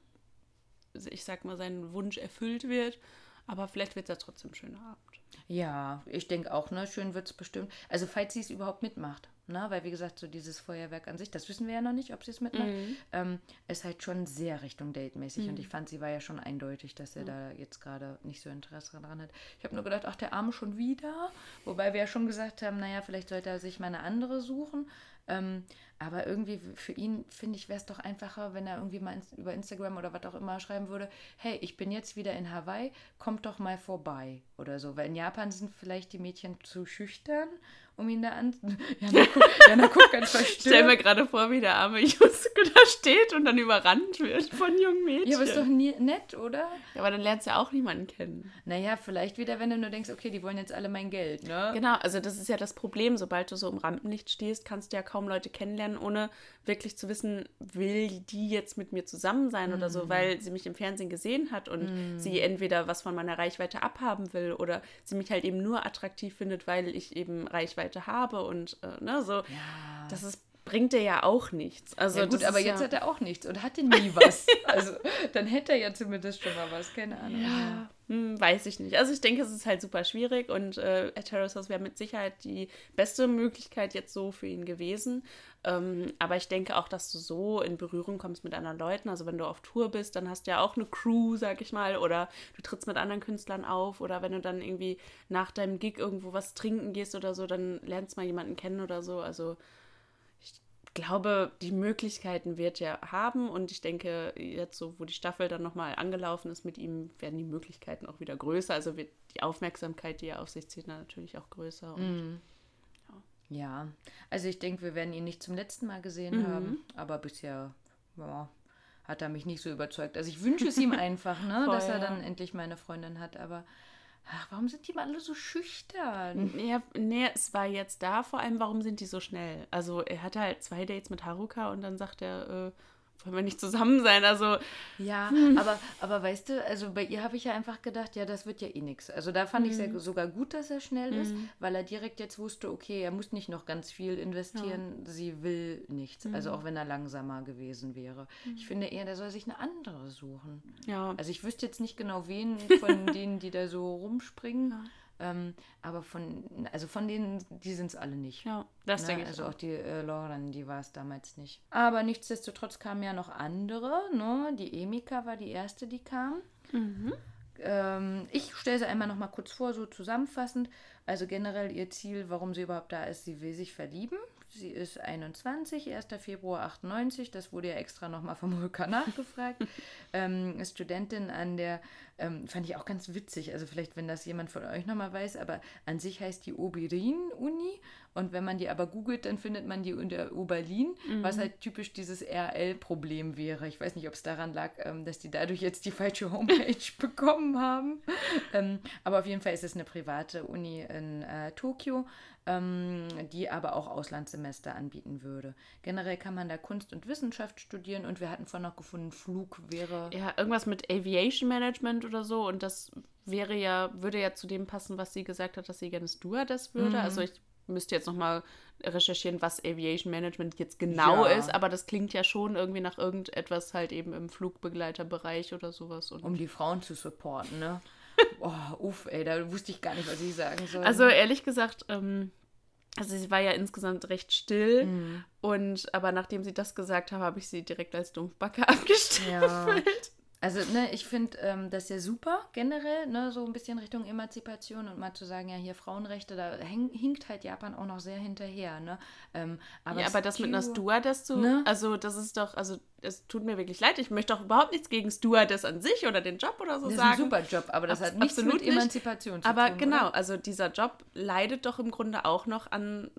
ich sag mal, sein Wunsch erfüllt wird. Aber vielleicht wird es ja trotzdem ein schöner Abend. Ja, ich denke auch, ne? Schön wird es bestimmt. Also, falls sie es überhaupt mitmacht, ne? Weil, wie gesagt, so dieses Feuerwerk an sich, das wissen wir ja noch nicht, ob sie es mitmacht, mhm. ähm, ist halt schon sehr Richtung Date-mäßig. Mhm. Und ich fand, sie war ja schon eindeutig, dass er mhm. da jetzt gerade nicht so Interesse dran hat. Ich habe nur gedacht, ach, der Arme schon wieder. Wobei wir ja schon gesagt haben, naja, vielleicht sollte er sich mal eine andere suchen. Ähm, aber irgendwie für ihn, finde ich, wäre es doch einfacher, wenn er irgendwie mal über Instagram oder was auch immer schreiben würde, hey, ich bin jetzt wieder in Hawaii, kommt doch mal vorbei oder so. Weil in Japan sind vielleicht die Mädchen zu schüchtern um ihn da an. (laughs) Jana, guck, Jana guckt ganz verstört. Ich stell mir gerade vor, wie der arme (laughs) Jusko da steht und dann überrannt wird von jungen Mädchen. Ja, aber ist doch nie, nett, oder? Ja, aber dann lernst du ja auch niemanden kennen. Naja, vielleicht wieder, wenn du nur denkst, okay, die wollen jetzt alle mein Geld, ne? Genau, also das ist ja das Problem. Sobald du so im Rampenlicht stehst, kannst du ja kaum Leute kennenlernen, ohne wirklich zu wissen, will die jetzt mit mir zusammen sein mm. oder so, mhm. weil sie mich im Fernsehen gesehen hat und mm. sie entweder was von meiner Reichweite abhaben will oder sie mich halt eben nur attraktiv findet, weil ich eben Reichweite habe und äh, ne, so. Ja. Das ist bringt er ja auch nichts. Also ja gut, aber jetzt ja... hat er auch nichts und hatte nie was. (laughs) also dann hätte er ja zumindest schon mal was, keine Ahnung. Ja, hm, weiß ich nicht. Also ich denke, es ist halt super schwierig und äh, Terrace House wäre mit Sicherheit die beste Möglichkeit jetzt so für ihn gewesen. Ähm, aber ich denke auch, dass du so in Berührung kommst mit anderen Leuten. Also wenn du auf Tour bist, dann hast du ja auch eine Crew, sag ich mal, oder du trittst mit anderen Künstlern auf oder wenn du dann irgendwie nach deinem Gig irgendwo was trinken gehst oder so, dann lernst du mal jemanden kennen oder so. Also glaube, die Möglichkeiten wird er haben und ich denke, jetzt so, wo die Staffel dann nochmal angelaufen ist mit ihm, werden die Möglichkeiten auch wieder größer. Also wird die Aufmerksamkeit, die er auf sich zieht, natürlich auch größer. Und, mm. ja. ja. also ich denke, wir werden ihn nicht zum letzten Mal gesehen mhm. haben, aber bisher ja, hat er mich nicht so überzeugt. Also ich wünsche es ihm (laughs) einfach, ne, dass er dann endlich meine Freundin hat, aber Ach, warum sind die mal alle so schüchtern? Ja, nee, es war jetzt da vor allem, warum sind die so schnell? Also er hatte halt zwei Dates mit Haruka und dann sagt er, äh, wollen wir nicht zusammen sein? Also. Ja, hm. aber, aber weißt du, also bei ihr habe ich ja einfach gedacht, ja, das wird ja eh nichts. Also da fand mhm. ich es ja sogar gut, dass er schnell mhm. ist, weil er direkt jetzt wusste, okay, er muss nicht noch ganz viel investieren, ja. sie will nichts. Mhm. Also auch wenn er langsamer gewesen wäre. Ich finde eher, der soll sich eine andere suchen. Ja. Also ich wüsste jetzt nicht genau, wen von (laughs) denen, die da so rumspringen. Ja. Ähm, aber von, also von denen, die sind es alle nicht. Ja, das ne? denke ich. Also auch, die äh, Lauren, die war es damals nicht. Aber nichtsdestotrotz kamen ja noch andere. Ne? Die Emika war die erste, die kam. Mhm. Ähm, ich stelle sie einmal noch mal kurz vor, so zusammenfassend. Also generell ihr Ziel, warum sie überhaupt da ist, sie will sich verlieben. Sie ist 21, 1. Februar 98, das wurde ja extra nochmal vom Rücker (laughs) nachgefragt. ähm, ist Studentin an der, ähm, fand ich auch ganz witzig, also vielleicht, wenn das jemand von euch nochmal weiß, aber an sich heißt die Oberin-Uni und wenn man die aber googelt, dann findet man die unter Oberlin, mhm. was halt typisch dieses RL-Problem wäre. Ich weiß nicht, ob es daran lag, ähm, dass die dadurch jetzt die falsche Homepage (laughs) bekommen haben. Ähm, aber auf jeden Fall ist es eine private Uni in äh, Tokio ähm, die aber auch Auslandssemester anbieten würde. Generell kann man da Kunst und Wissenschaft studieren und wir hatten vorhin noch gefunden, Flug wäre. Ja, irgendwas mit Aviation Management oder so und das wäre ja, würde ja zu dem passen, was sie gesagt hat, dass sie gerne Stewardess würde. Mhm. Also ich müsste jetzt nochmal recherchieren, was Aviation Management jetzt genau ja. ist, aber das klingt ja schon irgendwie nach irgendetwas halt eben im Flugbegleiterbereich oder sowas. Um die Frauen zu supporten, ne? (laughs) Oh, uff, ey, da wusste ich gar nicht, was ich sagen soll. Also ehrlich gesagt, ähm, also sie war ja insgesamt recht still mhm. und aber nachdem sie das gesagt hat, habe ich sie direkt als Dumpfbacke (laughs) abgestempelt. Ja. Also, ne, ich finde ähm, das ja super generell, ne, so ein bisschen Richtung Emanzipation und mal zu sagen, ja, hier Frauenrechte, da häng, hinkt halt Japan auch noch sehr hinterher, ne. Ähm, aber ja, aber das mit einer Stewardess zu, ne? also das ist doch, also es tut mir wirklich leid, ich möchte auch überhaupt nichts gegen Stewardess an sich oder den Job oder so das sagen. Das ist ein super Job, aber das Abs hat nichts mit Emanzipation zu aber tun. Aber genau, oder? also dieser Job leidet doch im Grunde auch noch an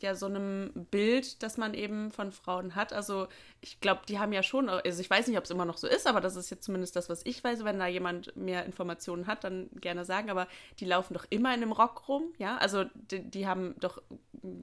ja so einem Bild, das man eben von Frauen hat. Also ich glaube, die haben ja schon, also ich weiß nicht, ob es immer noch so ist, aber das ist jetzt zumindest das, was ich weiß. Wenn da jemand mehr Informationen hat, dann gerne sagen. Aber die laufen doch immer in einem Rock rum, ja. Also die, die haben doch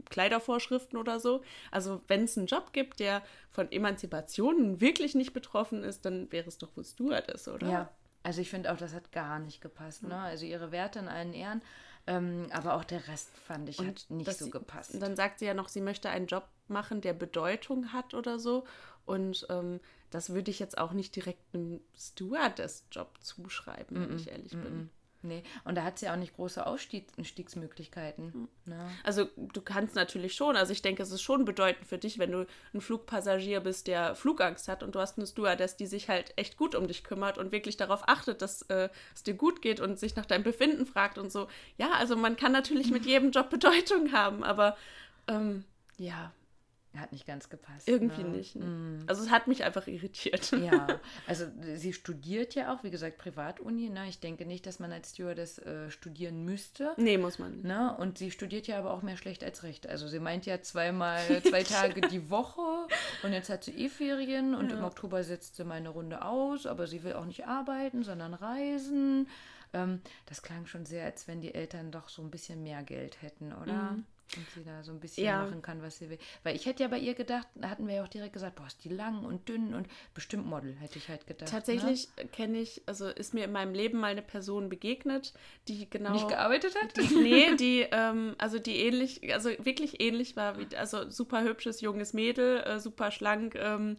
Kleidervorschriften oder so. Also wenn es einen Job gibt, der von Emanzipation wirklich nicht betroffen ist, dann wäre es doch wohl Stewardess, oder? Ja, also ich finde auch, das hat gar nicht gepasst. Ne? Also ihre Werte in allen Ehren. Ähm, aber auch der Rest fand ich und hat nicht so gepasst. dann sagt sie ja noch, sie möchte einen Job machen, der Bedeutung hat oder so. Und ähm, das würde ich jetzt auch nicht direkt einem Stewardess-Job zuschreiben, wenn mm -mm, ich ehrlich mm bin. Nee, und da hat sie auch nicht große Ausstiegsmöglichkeiten. Hm. Ja. Also du kannst natürlich schon, also ich denke, es ist schon bedeutend für dich, wenn du ein Flugpassagier bist, der Flugangst hat und du hast eine Stewardess, die sich halt echt gut um dich kümmert und wirklich darauf achtet, dass äh, es dir gut geht und sich nach deinem Befinden fragt und so. Ja, also man kann natürlich mit jedem Job Bedeutung haben, aber ähm, ja, Hat nicht ganz gepasst. Irgendwie ne? nicht. Ne? Mm. Also es hat mich einfach irritiert. Ja, (laughs) also sie studiert ja auch, wie gesagt, Privatuni. Ne? Ich denke nicht, dass man als Stewardess äh, studieren müsste. Nee, muss man nicht. Ne? Und sie studiert ja aber auch mehr schlecht als recht. Also sie meint ja zweimal, (laughs) zwei Tage die Woche und jetzt hat sie eh Ferien und im Oktober setzt sie mal eine Runde aus, aber sie will auch nicht arbeiten, sondern reisen. Ähm, das klang schon sehr, als wenn die Eltern doch so ein bisschen mehr Geld hätten, oder? Und sie da so ein bisschen Ja. machen kann, was sie will. Weil ich hätte ja bei ihr gedacht, da hatten wir ja auch direkt gesagt, boah, ist die lang und dünn und bestimmt Model, hätte ich halt gedacht. Tatsächlich kenne ich, also ist mir in meinem Leben mal eine Person begegnet, die genau. Ne? Nicht gearbeitet hat? Die, (laughs) nee, die, ähm, also die ähnlich, also wirklich ähnlich war, wie, also super hübsches junges Mädel, äh, super schlank, ähm,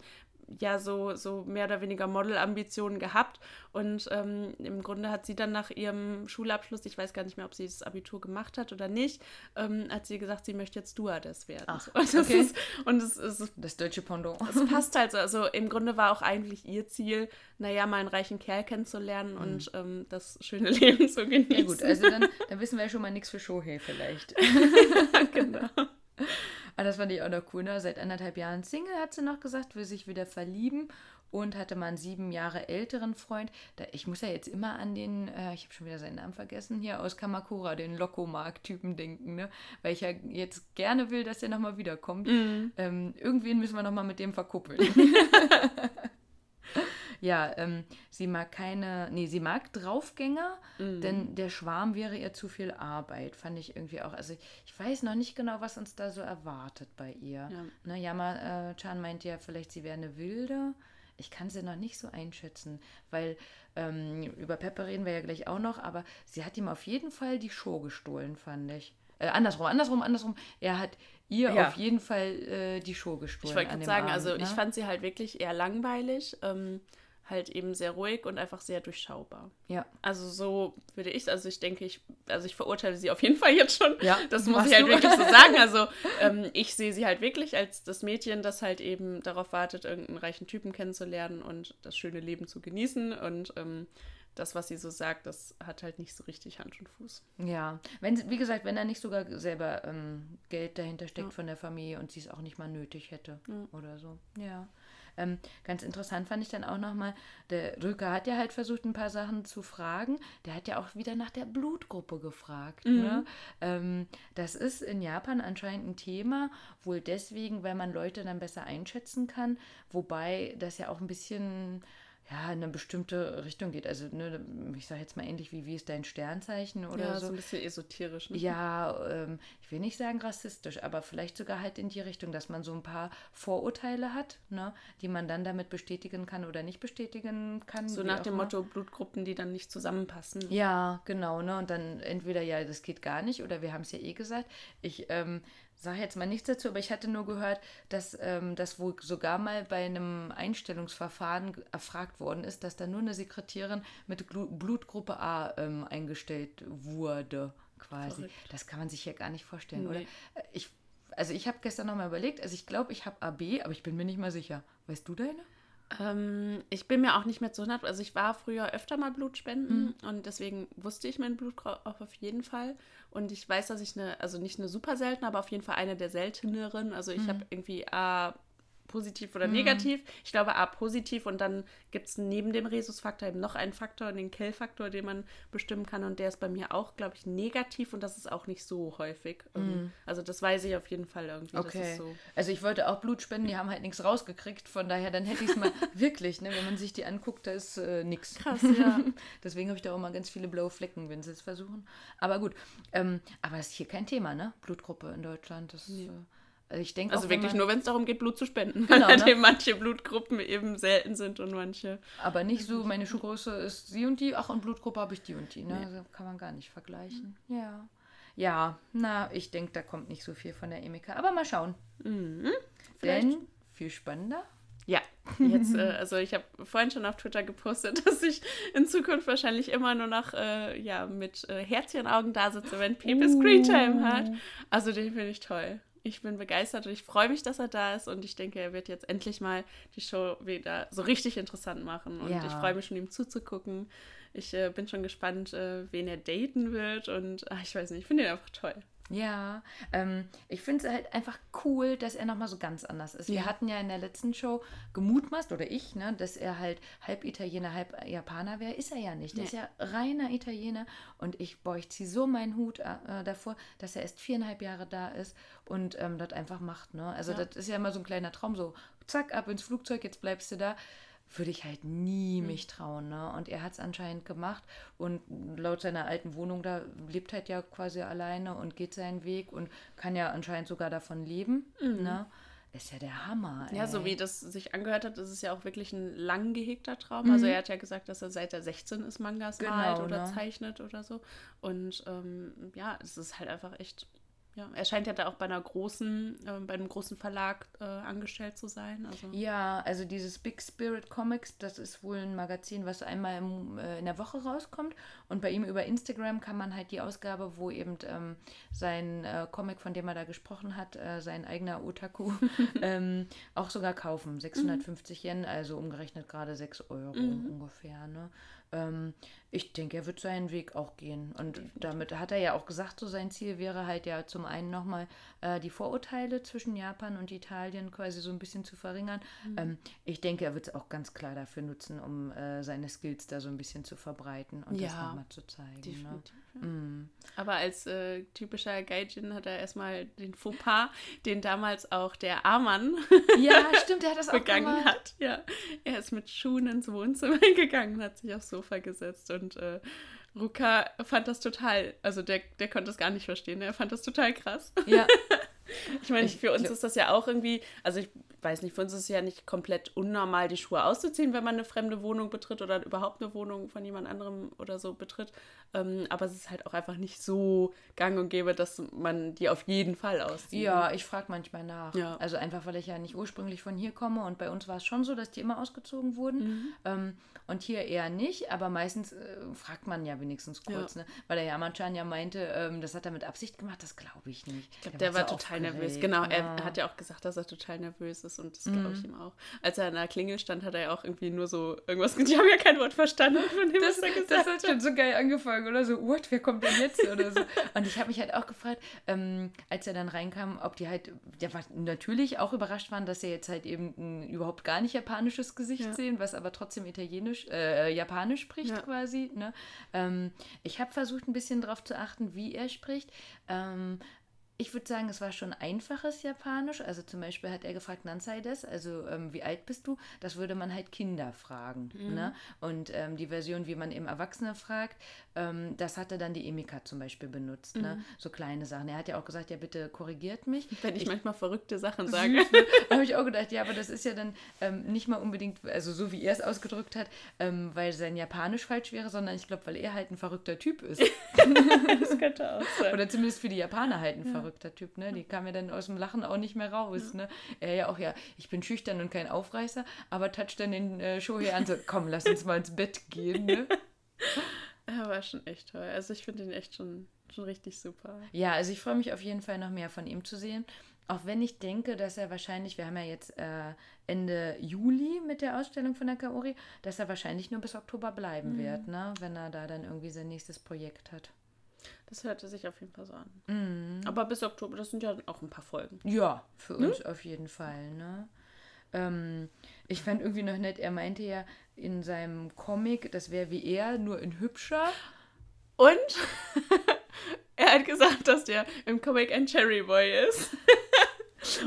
ja, so, so mehr oder weniger Model-Ambitionen gehabt. Und ähm, im Grunde hat sie dann nach ihrem Schulabschluss, ich weiß gar nicht mehr, ob sie das Abitur gemacht hat oder nicht, ähm, hat sie gesagt, sie möchte jetzt Stewardess werden. Ach, und das okay. ist, und es ist Das deutsche Pendant. es passt halt so. Also im Grunde war auch eigentlich ihr Ziel, naja, mal einen reichen Kerl kennenzulernen und ähm, das schöne (laughs) Leben zu genießen. Mhm. Ja gut, also dann, dann wissen wir ja schon mal nichts für Shohei vielleicht. (laughs) (laughs) genau. Aber das fand ich auch noch cool. Ne? Seit anderthalb Jahren Single, hat sie noch gesagt, will sich wieder verlieben und hatte mal einen sieben Jahre älteren Freund. Da, ich muss ja jetzt immer an den, äh, ich habe schon wieder seinen Namen vergessen, hier aus Kamakura, den Lokomark-Typen denken, ne? weil ich ja jetzt gerne will, dass er nochmal wiederkommt. Ähm, irgendwen müssen wir nochmal mit dem verkuppeln. (laughs) Ja, ähm, sie mag keine, nee, sie mag Draufgänger, denn der Schwarm wäre ihr zu viel Arbeit, fand ich irgendwie auch. Also ich, ich weiß noch nicht genau, was uns da so erwartet bei ihr. Ja. Ne, Yama-chan meint ja vielleicht, sie wäre eine Wilde. Ich kann sie noch nicht so einschätzen, weil ähm, über Pepper reden wir ja gleich auch noch, aber sie hat ihm auf jeden Fall die Show gestohlen, fand ich. Äh, andersrum, andersrum, andersrum. Er hat ihr Ja. auf jeden Fall äh, die Show gestohlen. Ich wollte gerade sagen, Abend, also ne? ich fand sie halt wirklich eher langweilig, ähm, halt eben sehr ruhig und einfach sehr durchschaubar. Ja. Also so würde ich, also ich denke, ich, also ich verurteile sie auf jeden Fall jetzt schon. Ja, das muss machst ich halt du. wirklich so sagen. Also (laughs) ähm, ich sehe sie halt wirklich als das Mädchen, das halt eben darauf wartet, irgendeinen reichen Typen kennenzulernen und das schöne Leben zu genießen. Und ähm, das, was sie so sagt, das hat halt nicht so richtig Hand und Fuß. Ja, wenn, sie- wie gesagt, wenn er nicht sogar selber ähm, Geld dahinter steckt Ja. von der Familie und sie es auch nicht mal nötig hätte oder so. Ja. Ähm, ganz interessant fand ich dann auch nochmal, der Rücker hat ja halt versucht, ein paar Sachen zu fragen. Der hat ja auch wieder nach der Blutgruppe gefragt. Ne? Ähm, das ist in Japan anscheinend ein Thema, wohl deswegen, weil man Leute dann besser einschätzen kann, wobei das ja auch ein bisschen ja, in eine bestimmte Richtung geht. Also, ne, ich sage jetzt mal ähnlich wie, wie ist dein Sternzeichen oder ja, so. so ein bisschen esoterisch. Ne? Ja, ähm, ich will nicht sagen rassistisch, aber vielleicht sogar halt in die Richtung, dass man so ein paar Vorurteile hat, ne, die man dann damit bestätigen kann oder nicht bestätigen kann. So nach dem. Motto Blutgruppen, die dann nicht zusammenpassen. Ja, genau, ne? Und dann entweder ja, das geht gar nicht, oder wir haben es ja eh gesagt. Ich ähm, sage jetzt mal nichts dazu, aber ich hatte nur gehört, dass ähm, das wohl sogar mal bei einem Einstellungsverfahren erfragt worden ist, dass da nur eine Sekretärin mit Glu Blutgruppe A ähm, eingestellt wurde, quasi. Verrückt. Das kann man sich ja gar nicht vorstellen, Nee. oder? Äh, Ich, also ich habe gestern nochmal überlegt, also ich glaube, ich habe AB, aber ich bin mir nicht mal sicher. Weißt du deine? Ähm, ich bin mir auch nicht mehr zu 100, also ich war früher öfter mal Blutspenden und deswegen wusste ich meinen Blutgruppe auch auf jeden Fall. Und ich weiß, dass ich eine, also nicht eine super seltene, aber auf jeden Fall eine der selteneren. Also ich habe irgendwie A positiv oder negativ. Ich glaube A positiv und dann gibt es neben dem Rhesusfaktor eben noch einen Faktor, den Kell-Faktor, den man bestimmen kann und der ist bei mir auch, glaube ich, negativ und das ist auch nicht so häufig. Ähm, Also das weiß ich auf jeden Fall irgendwie. Das ist so. Also ich wollte auch Blut spenden, die haben halt nichts rausgekriegt, von daher dann hätte ich es mal (laughs) wirklich, ne, wenn man sich die anguckt, da ist äh, nichts. Krass, ja. (laughs) Deswegen habe ich da auch mal ganz viele blaue Flecken, wenn sie es versuchen. Aber gut, ähm, aber es ist hier kein Thema, ne? Blutgruppe in Deutschland. Das, äh, also ich denke Also auch, wenn wirklich man, nur, wenn es darum geht, Blut zu spenden. Genau, weil ne? (laughs) manche Blutgruppen eben selten sind und manche. Aber nicht so, meine Schuhgröße ist die und die, ach und Blutgruppe habe ich die und die, ne? Nee. Also kann man gar nicht vergleichen. Ja. Ja, na, ich denke, da kommt nicht so viel von der Emika. Aber mal schauen. Mhm. Denn viel spannender. Ja, jetzt, äh, also ich habe vorhin schon auf Twitter gepostet, (laughs) dass ich in Zukunft wahrscheinlich immer nur noch äh, ja, mit äh, Herzchenaugen da sitze, wenn Pepe Screentime hat. Also den finde ich toll. Ich bin begeistert und ich freue mich, dass er da ist und ich denke, er wird jetzt endlich mal die Show wieder so richtig interessant machen und Ja. ich freue mich schon, ihm zuzugucken. Ich äh, bin schon gespannt, äh, wen er daten wird und ach, ich weiß nicht, ich finde ihn einfach toll. Ja, ähm, ich finde es halt einfach cool, dass er nochmal so ganz anders ist. Wir Ja. hatten ja in der letzten Show gemutmaßt, oder ich, ne, dass er halt halb Italiener, halb Japaner wäre. Ist er ja nicht. Der ist ja reiner Italiener. Und ich, boah, ich ziehe so meinen Hut äh, davor, dass er erst viereinhalb Jahre da ist und ähm, das einfach macht. Ne? Also Ja. das ist ja immer so ein kleiner Traum, so zack, ab ins Flugzeug, jetzt bleibst du da. Würde ich halt nie Hm. mich trauen. Ne? Und er hat es anscheinend gemacht. Und laut seiner alten Wohnung, da lebt halt ja quasi alleine und geht seinen Weg und kann ja anscheinend sogar davon leben. Ne? Ist ja der Hammer. Mhm. Ja, so ey. wie das sich angehört hat, ist es ja auch wirklich ein lang gehegter Traum. Also er hat ja gesagt, dass er seit er 16 ist Mangas Genau, malt oder ne? zeichnet oder so. Und ähm, ja, es ist halt einfach echt. Ja, er scheint ja da auch bei einer großen, äh, bei einem großen Verlag äh, angestellt zu sein. Also Ja, also dieses Big Spirit Comics, das ist wohl ein Magazin, was einmal im, äh, in der Woche rauskommt. Und bei ihm über Instagram kann man halt die Ausgabe, wo eben ähm, sein äh, Comic, von dem er da gesprochen hat, äh, sein eigener Otaku, (laughs) ähm, auch sogar kaufen. 650 Yen, also umgerechnet gerade 6 Euro ungefähr. Ne? Ähm, ich denke, er wird seinen Weg auch gehen. Und damit hat er ja auch gesagt, so sein Ziel wäre halt ja zum einen nochmal äh, die Vorurteile zwischen Japan und Italien quasi so ein bisschen zu verringern. Ähm, ich denke, er wird es auch ganz klar dafür nutzen, um äh, seine Skills da so ein bisschen zu verbreiten und das Ja, nochmal zu zeigen. Ne? definitiv. ja. Aber als äh, typischer Gaijin hat er erstmal den Fauxpas, den damals auch der Amann Ja, stimmt, er hat das auch (laughs) begangen gemacht. hat. Ja, er ist mit Schuhen ins Wohnzimmer (laughs) gegangen, hat sich aufs Sofa gesetzt und äh, Ruka fand das total, also der, der konnte es gar nicht verstehen, er fand das total krass. Ja, (laughs) Ich meine, für uns ist das ja auch irgendwie, also ich weiß nicht, für uns ist es ja nicht komplett unnormal, die Schuhe auszuziehen, wenn man eine fremde Wohnung betritt oder überhaupt eine Wohnung von jemand anderem oder so betritt. Ähm, aber es ist halt auch einfach nicht so gang und gäbe, dass man die auf jeden Fall auszieht. Ja, ich frage manchmal nach. Ja. Also einfach, weil ich ja nicht ursprünglich von hier komme und bei uns war es schon so, dass die immer ausgezogen wurden. Mhm. Ähm, und hier eher nicht, aber meistens äh, fragt man ja wenigstens kurz, Ja. ne? Weil der Yaman-chan ja meinte, ähm, das hat er mit Absicht gemacht, das glaube ich nicht. Ich glaube, der war total nervös. Genau, er ja. hat ja auch gesagt, dass er total nervös ist und das glaube ich ihm auch. Als er an der Klingel stand, hat er ja auch irgendwie nur so irgendwas gesagt. (laughs) Ich habe ja kein Wort verstanden von dem, Das, was er gesagt das hat. hat schon so geil angefangen oder so, what, wer kommt denn jetzt oder so. Und ich habe mich halt auch gefragt, ähm, als er dann reinkam, ob die halt, ja, natürlich auch überrascht waren, dass sie jetzt halt eben ein überhaupt gar nicht japanisches Gesicht Ja. sehen, was aber trotzdem italienisch, äh, japanisch spricht Ja. quasi. Ne? Ähm, ich habe versucht, ein bisschen darauf zu achten, wie er spricht. Ähm, ich würde sagen, es war schon einfaches Japanisch. Also zum Beispiel hat er gefragt, Nansai des, also ähm, wie alt bist du? Das würde man halt Kinder fragen. Mhm. Ne? Und ähm, die Version, wie man eben Erwachsene fragt, ähm, das hatte dann die Emika zum Beispiel benutzt. Ne? Mhm. So kleine Sachen. Er hat ja auch gesagt, ja bitte korrigiert mich. (laughs) Wenn ich, manchmal verrückte Sachen sage. Süß, ne? (laughs) Da habe ich auch gedacht, ja, aber das ist ja dann ähm, nicht mal unbedingt, also so wie er es ausgedrückt hat, ähm, weil sein Japanisch falsch wäre, sondern ich glaube, weil er halt ein verrückter Typ ist. (laughs) das könnte auch sein. Oder zumindest für die Japaner halt ein verrückter Typ, ne? Die kam ja dann aus dem Lachen auch nicht mehr raus, ne? Er ja auch, ja, ich bin schüchtern und kein Aufreißer, aber toucht dann den äh, Shohei an, so, komm, lass uns mal ins Bett gehen, ne? (laughs) Er war schon echt toll. Also ich finde ihn echt schon, schon richtig super. Ja, also ich freue mich auf jeden Fall noch mehr von ihm zu sehen. Auch wenn ich denke, dass er wahrscheinlich, wir haben ja jetzt äh, Ende Juli mit der Ausstellung von der Kaori, dass er wahrscheinlich nur bis Oktober bleiben wird, ne? Wenn er da dann irgendwie sein nächstes Projekt hat. Das hörte sich auf jeden Fall so an. Mhm. Aber bis Oktober, das sind ja auch ein paar Folgen. Ja, für uns auf jeden Fall, ne? Ähm, ich fand irgendwie noch nett, er meinte ja in seinem Comic, das wäre wie er, nur in hübscher. Und (laughs) er hat gesagt, dass der im Comic ein Cherry Boy ist.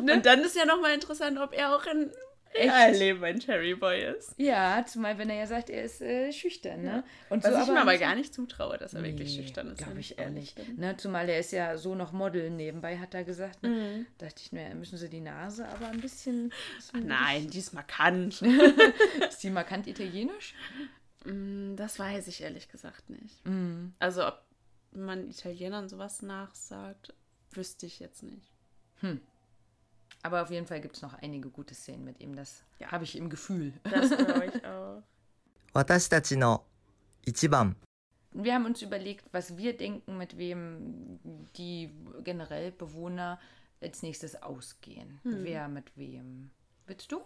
Ne? Und dann ist ja nochmal interessant, ob er auch in Realleben ein Cherry Boy ist. Ja, zumal wenn er ja sagt, er ist äh, schüchtern, ne? Und Was ich mir aber gar nicht zutraue, dass er wirklich schüchtern ist. Glaube ich ehrlich. Ne, zumal er ist ja so noch Model nebenbei, hat er gesagt. Ne? Mhm. Dachte ich, naja, müssen sie die Nase aber ein bisschen. Nein, die ist markant. (laughs) (laughs) Ist die markant italienisch? Mm, das weiß ich ehrlich gesagt nicht. Mhm. Also ob man Italienern sowas nachsagt, wüsste ich jetzt nicht. Aber auf jeden Fall gibt es noch einige gute Szenen mit ihm. Das ja. habe ich im Gefühl. Das glaube (laughs) ich auch. Wir haben uns überlegt, was wir denken, mit wem die generell Bewohner als nächstes ausgehen. Hm. Wer mit wem? Willst du?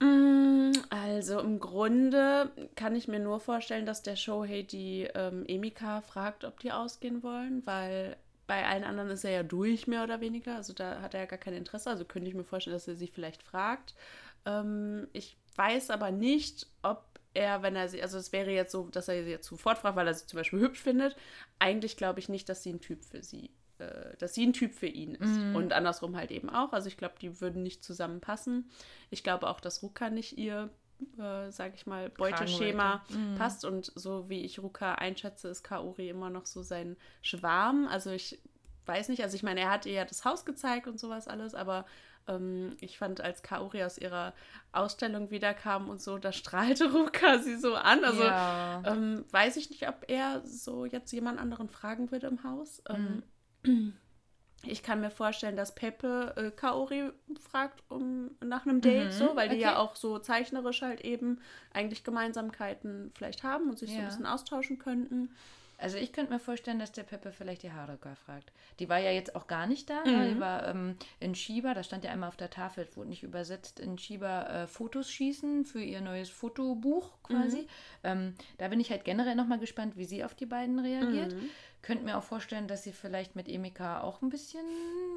Mm, also im Grunde kann ich mir nur vorstellen, dass der Shohei die ähm, Emika fragt, ob die ausgehen wollen, weil bei allen anderen ist er ja durch, mehr oder weniger. Also da hat er ja gar kein Interesse. Also könnte ich mir vorstellen, dass er sie vielleicht fragt. Ähm, ich weiß aber nicht, ob er, wenn er sie, also es wäre jetzt so, dass er sie jetzt sofort fragt, weil er sie zum Beispiel hübsch findet. Eigentlich glaube ich nicht, dass sie ein Typ für sie, äh, dass sie ein Typ für ihn ist. Mhm. Und andersrum halt eben auch. Also ich glaube, die würden nicht zusammenpassen. Ich glaube auch, dass Ruka nicht ihr, äh, sag ich mal, Beuteschema. Mhm. passt. Und so wie ich Ruka einschätze, ist Kaori immer noch so sein Schwarm. Also ich weiß nicht, also ich meine, er hat ihr ja das Haus gezeigt und sowas alles, aber ähm, ich fand, als Kaori aus ihrer Ausstellung wiederkam und so, da strahlte (laughs) Ruka sie so an. Also ja. ähm, weiß ich nicht, ob er so jetzt jemand anderen fragen würde im Haus. Ähm, (clears throat) Ich kann mir vorstellen, dass Pepe äh, Kaori fragt um nach einem Date, Mhm, so, weil die ja okay. auch so zeichnerisch halt eben eigentlich Gemeinsamkeiten vielleicht haben und sich so ein Ja. bisschen austauschen könnten. Also ich könnte mir vorstellen, dass der Peppe vielleicht die Haruka fragt. Die war ja jetzt auch gar nicht da. Ne? Die war ähm, in Shiba, da stand ja einmal auf der Tafel, wurde nicht übersetzt, in Shiba äh, Fotos schießen für ihr neues Fotobuch quasi. Ähm, da bin ich halt generell nochmal gespannt, wie sie auf die beiden reagiert. Könnte mir auch vorstellen, dass sie vielleicht mit Emika auch ein bisschen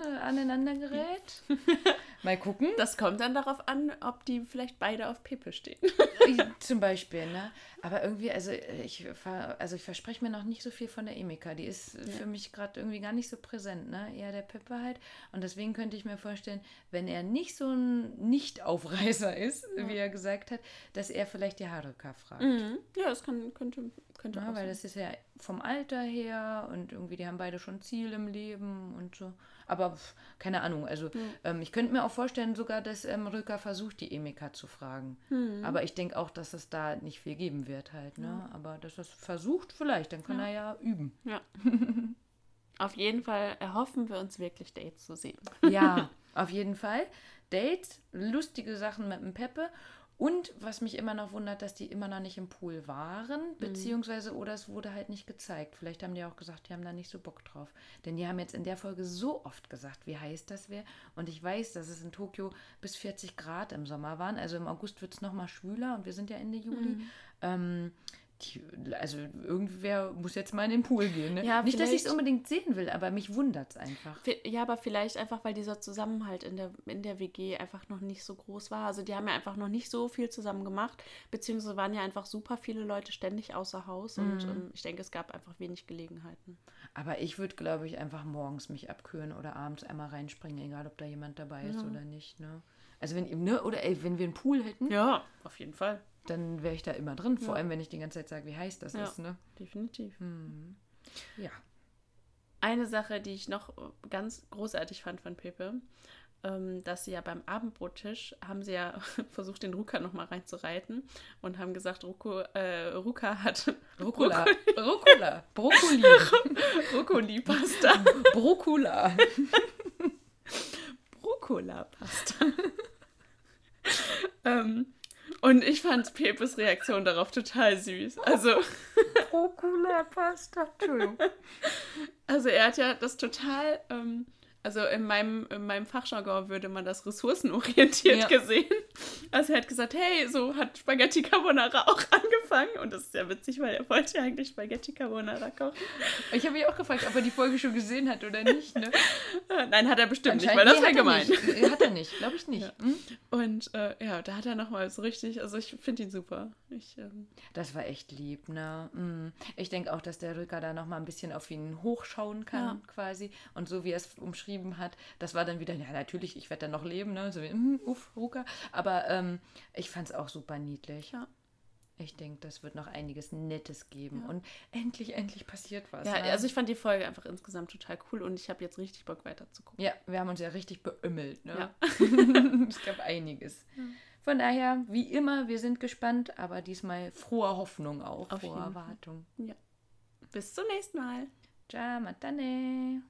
äh, aneinander gerät. (laughs) Mal gucken. Das kommt dann darauf an, ob die vielleicht beide auf Pepe stehen. Zum Beispiel, ne? Aber irgendwie, also ich, also ich verspreche mir noch nicht so viel von der Emika. Die ist für mich gerade irgendwie gar nicht so präsent, ne? Eher der Peppe halt. Und deswegen könnte ich mir vorstellen, wenn er nicht so ein Nicht-Aufreißer (laughs) ist, wie er gesagt hat, dass er vielleicht die Haruka fragt. Ja, das kann, könnte, könnte Ja, weil sein. das ist ja vom Alter her und irgendwie, die haben beide schon Ziel im Leben und so. Aber pf, keine Ahnung, also ähm, ich könnte mir auch vorstellen sogar, dass ähm, Rücker versucht, die Emika zu fragen. Aber ich denke auch, dass es da nicht viel geben wird halt, ne? Aber dass er es versucht vielleicht, dann kann er ja üben. Ja. (laughs) Auf jeden Fall erhoffen wir uns wirklich Dates zu sehen. Ja, (laughs) auf jeden Fall. Dates, lustige Sachen mit dem Peppe. Und was mich immer noch wundert, dass die immer noch nicht im Pool waren, beziehungsweise oder es wurde halt nicht gezeigt. Vielleicht haben die auch gesagt, die haben da nicht so Bock drauf. Denn die haben jetzt in der Folge so oft gesagt, wie heiß das wäre. Und ich weiß, dass es in Tokio bis 40 Grad im Sommer waren. Also im August wird es nochmal schwüler und wir sind ja Ende Juli. Ähm, die, also irgendwer muss jetzt mal in den Pool gehen. Ne? Ja, nicht, dass ich es unbedingt sehen will, aber mich wundert es einfach. Ja, aber vielleicht einfach, weil dieser Zusammenhalt in der, in der WG einfach noch nicht so groß war. Also die haben ja einfach noch nicht so viel zusammen gemacht, beziehungsweise waren ja einfach super viele Leute ständig außer Haus und ähm, ich denke, es gab einfach wenig Gelegenheiten. Aber ich würde, glaube ich, einfach morgens mich abkühlen oder abends einmal reinspringen, egal ob da jemand dabei ist oder nicht. Ne? Also wenn, ne, oder ey, wenn wir einen Pool hätten, Ja, auf jeden Fall. Dann wäre ich da immer drin. Vor allem, wenn ich die ganze Zeit sage, wie heiß das Ja. ist. Ne? Definitiv. Ja. Eine Sache, die ich noch ganz großartig fand von Pepe, ähm, dass sie ja beim Abendbrottisch haben sie ja (laughs) versucht, den Ruka nochmal reinzureiten und haben gesagt, Ruko, äh, Ruka hat Rucola. Rucola. Brokkoli. (laughs) Brokkoli-Pasta. Brokkula. (laughs) Rucola-Pasta. ähm, und ich fand Pepes Reaktion darauf total süß. Also, Brokkula-Pasta. Entschuldigung. (laughs) also er hat ja das total, ähm, also in meinem, in meinem Fachjargon würde man das ressourcenorientiert Ja. gesehen. Also er hat gesagt, hey, so hat Spaghetti Carbonara (laughs) auch angefangen. Und das ist ja witzig, weil er wollte ja eigentlich Spaghetti Carbonara kochen. Ich habe mich auch gefragt, ob er die Folge schon gesehen hat oder nicht. Ne? (laughs) Nein, hat er bestimmt nicht, weil das wäre hat gemein. er nicht. Hat er nicht, glaube ich nicht. Hm? Und äh, ja, da hat er nochmal so richtig, also ich finde ihn super. Ich, ähm, Das war echt lieb, ne? Mm. Ich denke auch, dass der Rücker da noch mal ein bisschen auf ihn hochschauen kann, Ja. quasi. Und so wie er es umschrieben hat, das war dann wieder, ja, natürlich, ich werde dann noch leben, ne? So wie, mm, uff, Rucker. Aber ähm, ich fand es auch super niedlich. Ja. Ich denke, das wird noch einiges Nettes geben. Und endlich, endlich passiert was. Ja, ne? also ich fand die Folge einfach insgesamt total cool und ich habe jetzt richtig Bock weiter zu gucken. Ja, wir haben uns ja richtig beümmelt. Ne? Ja. (laughs) es gab einiges. Von daher, wie immer, wir sind gespannt, aber diesmal frohe Hoffnung auch, Auf frohe jeden Fall. Erwartung. Bis zum nächsten Mal. Ciao, matane.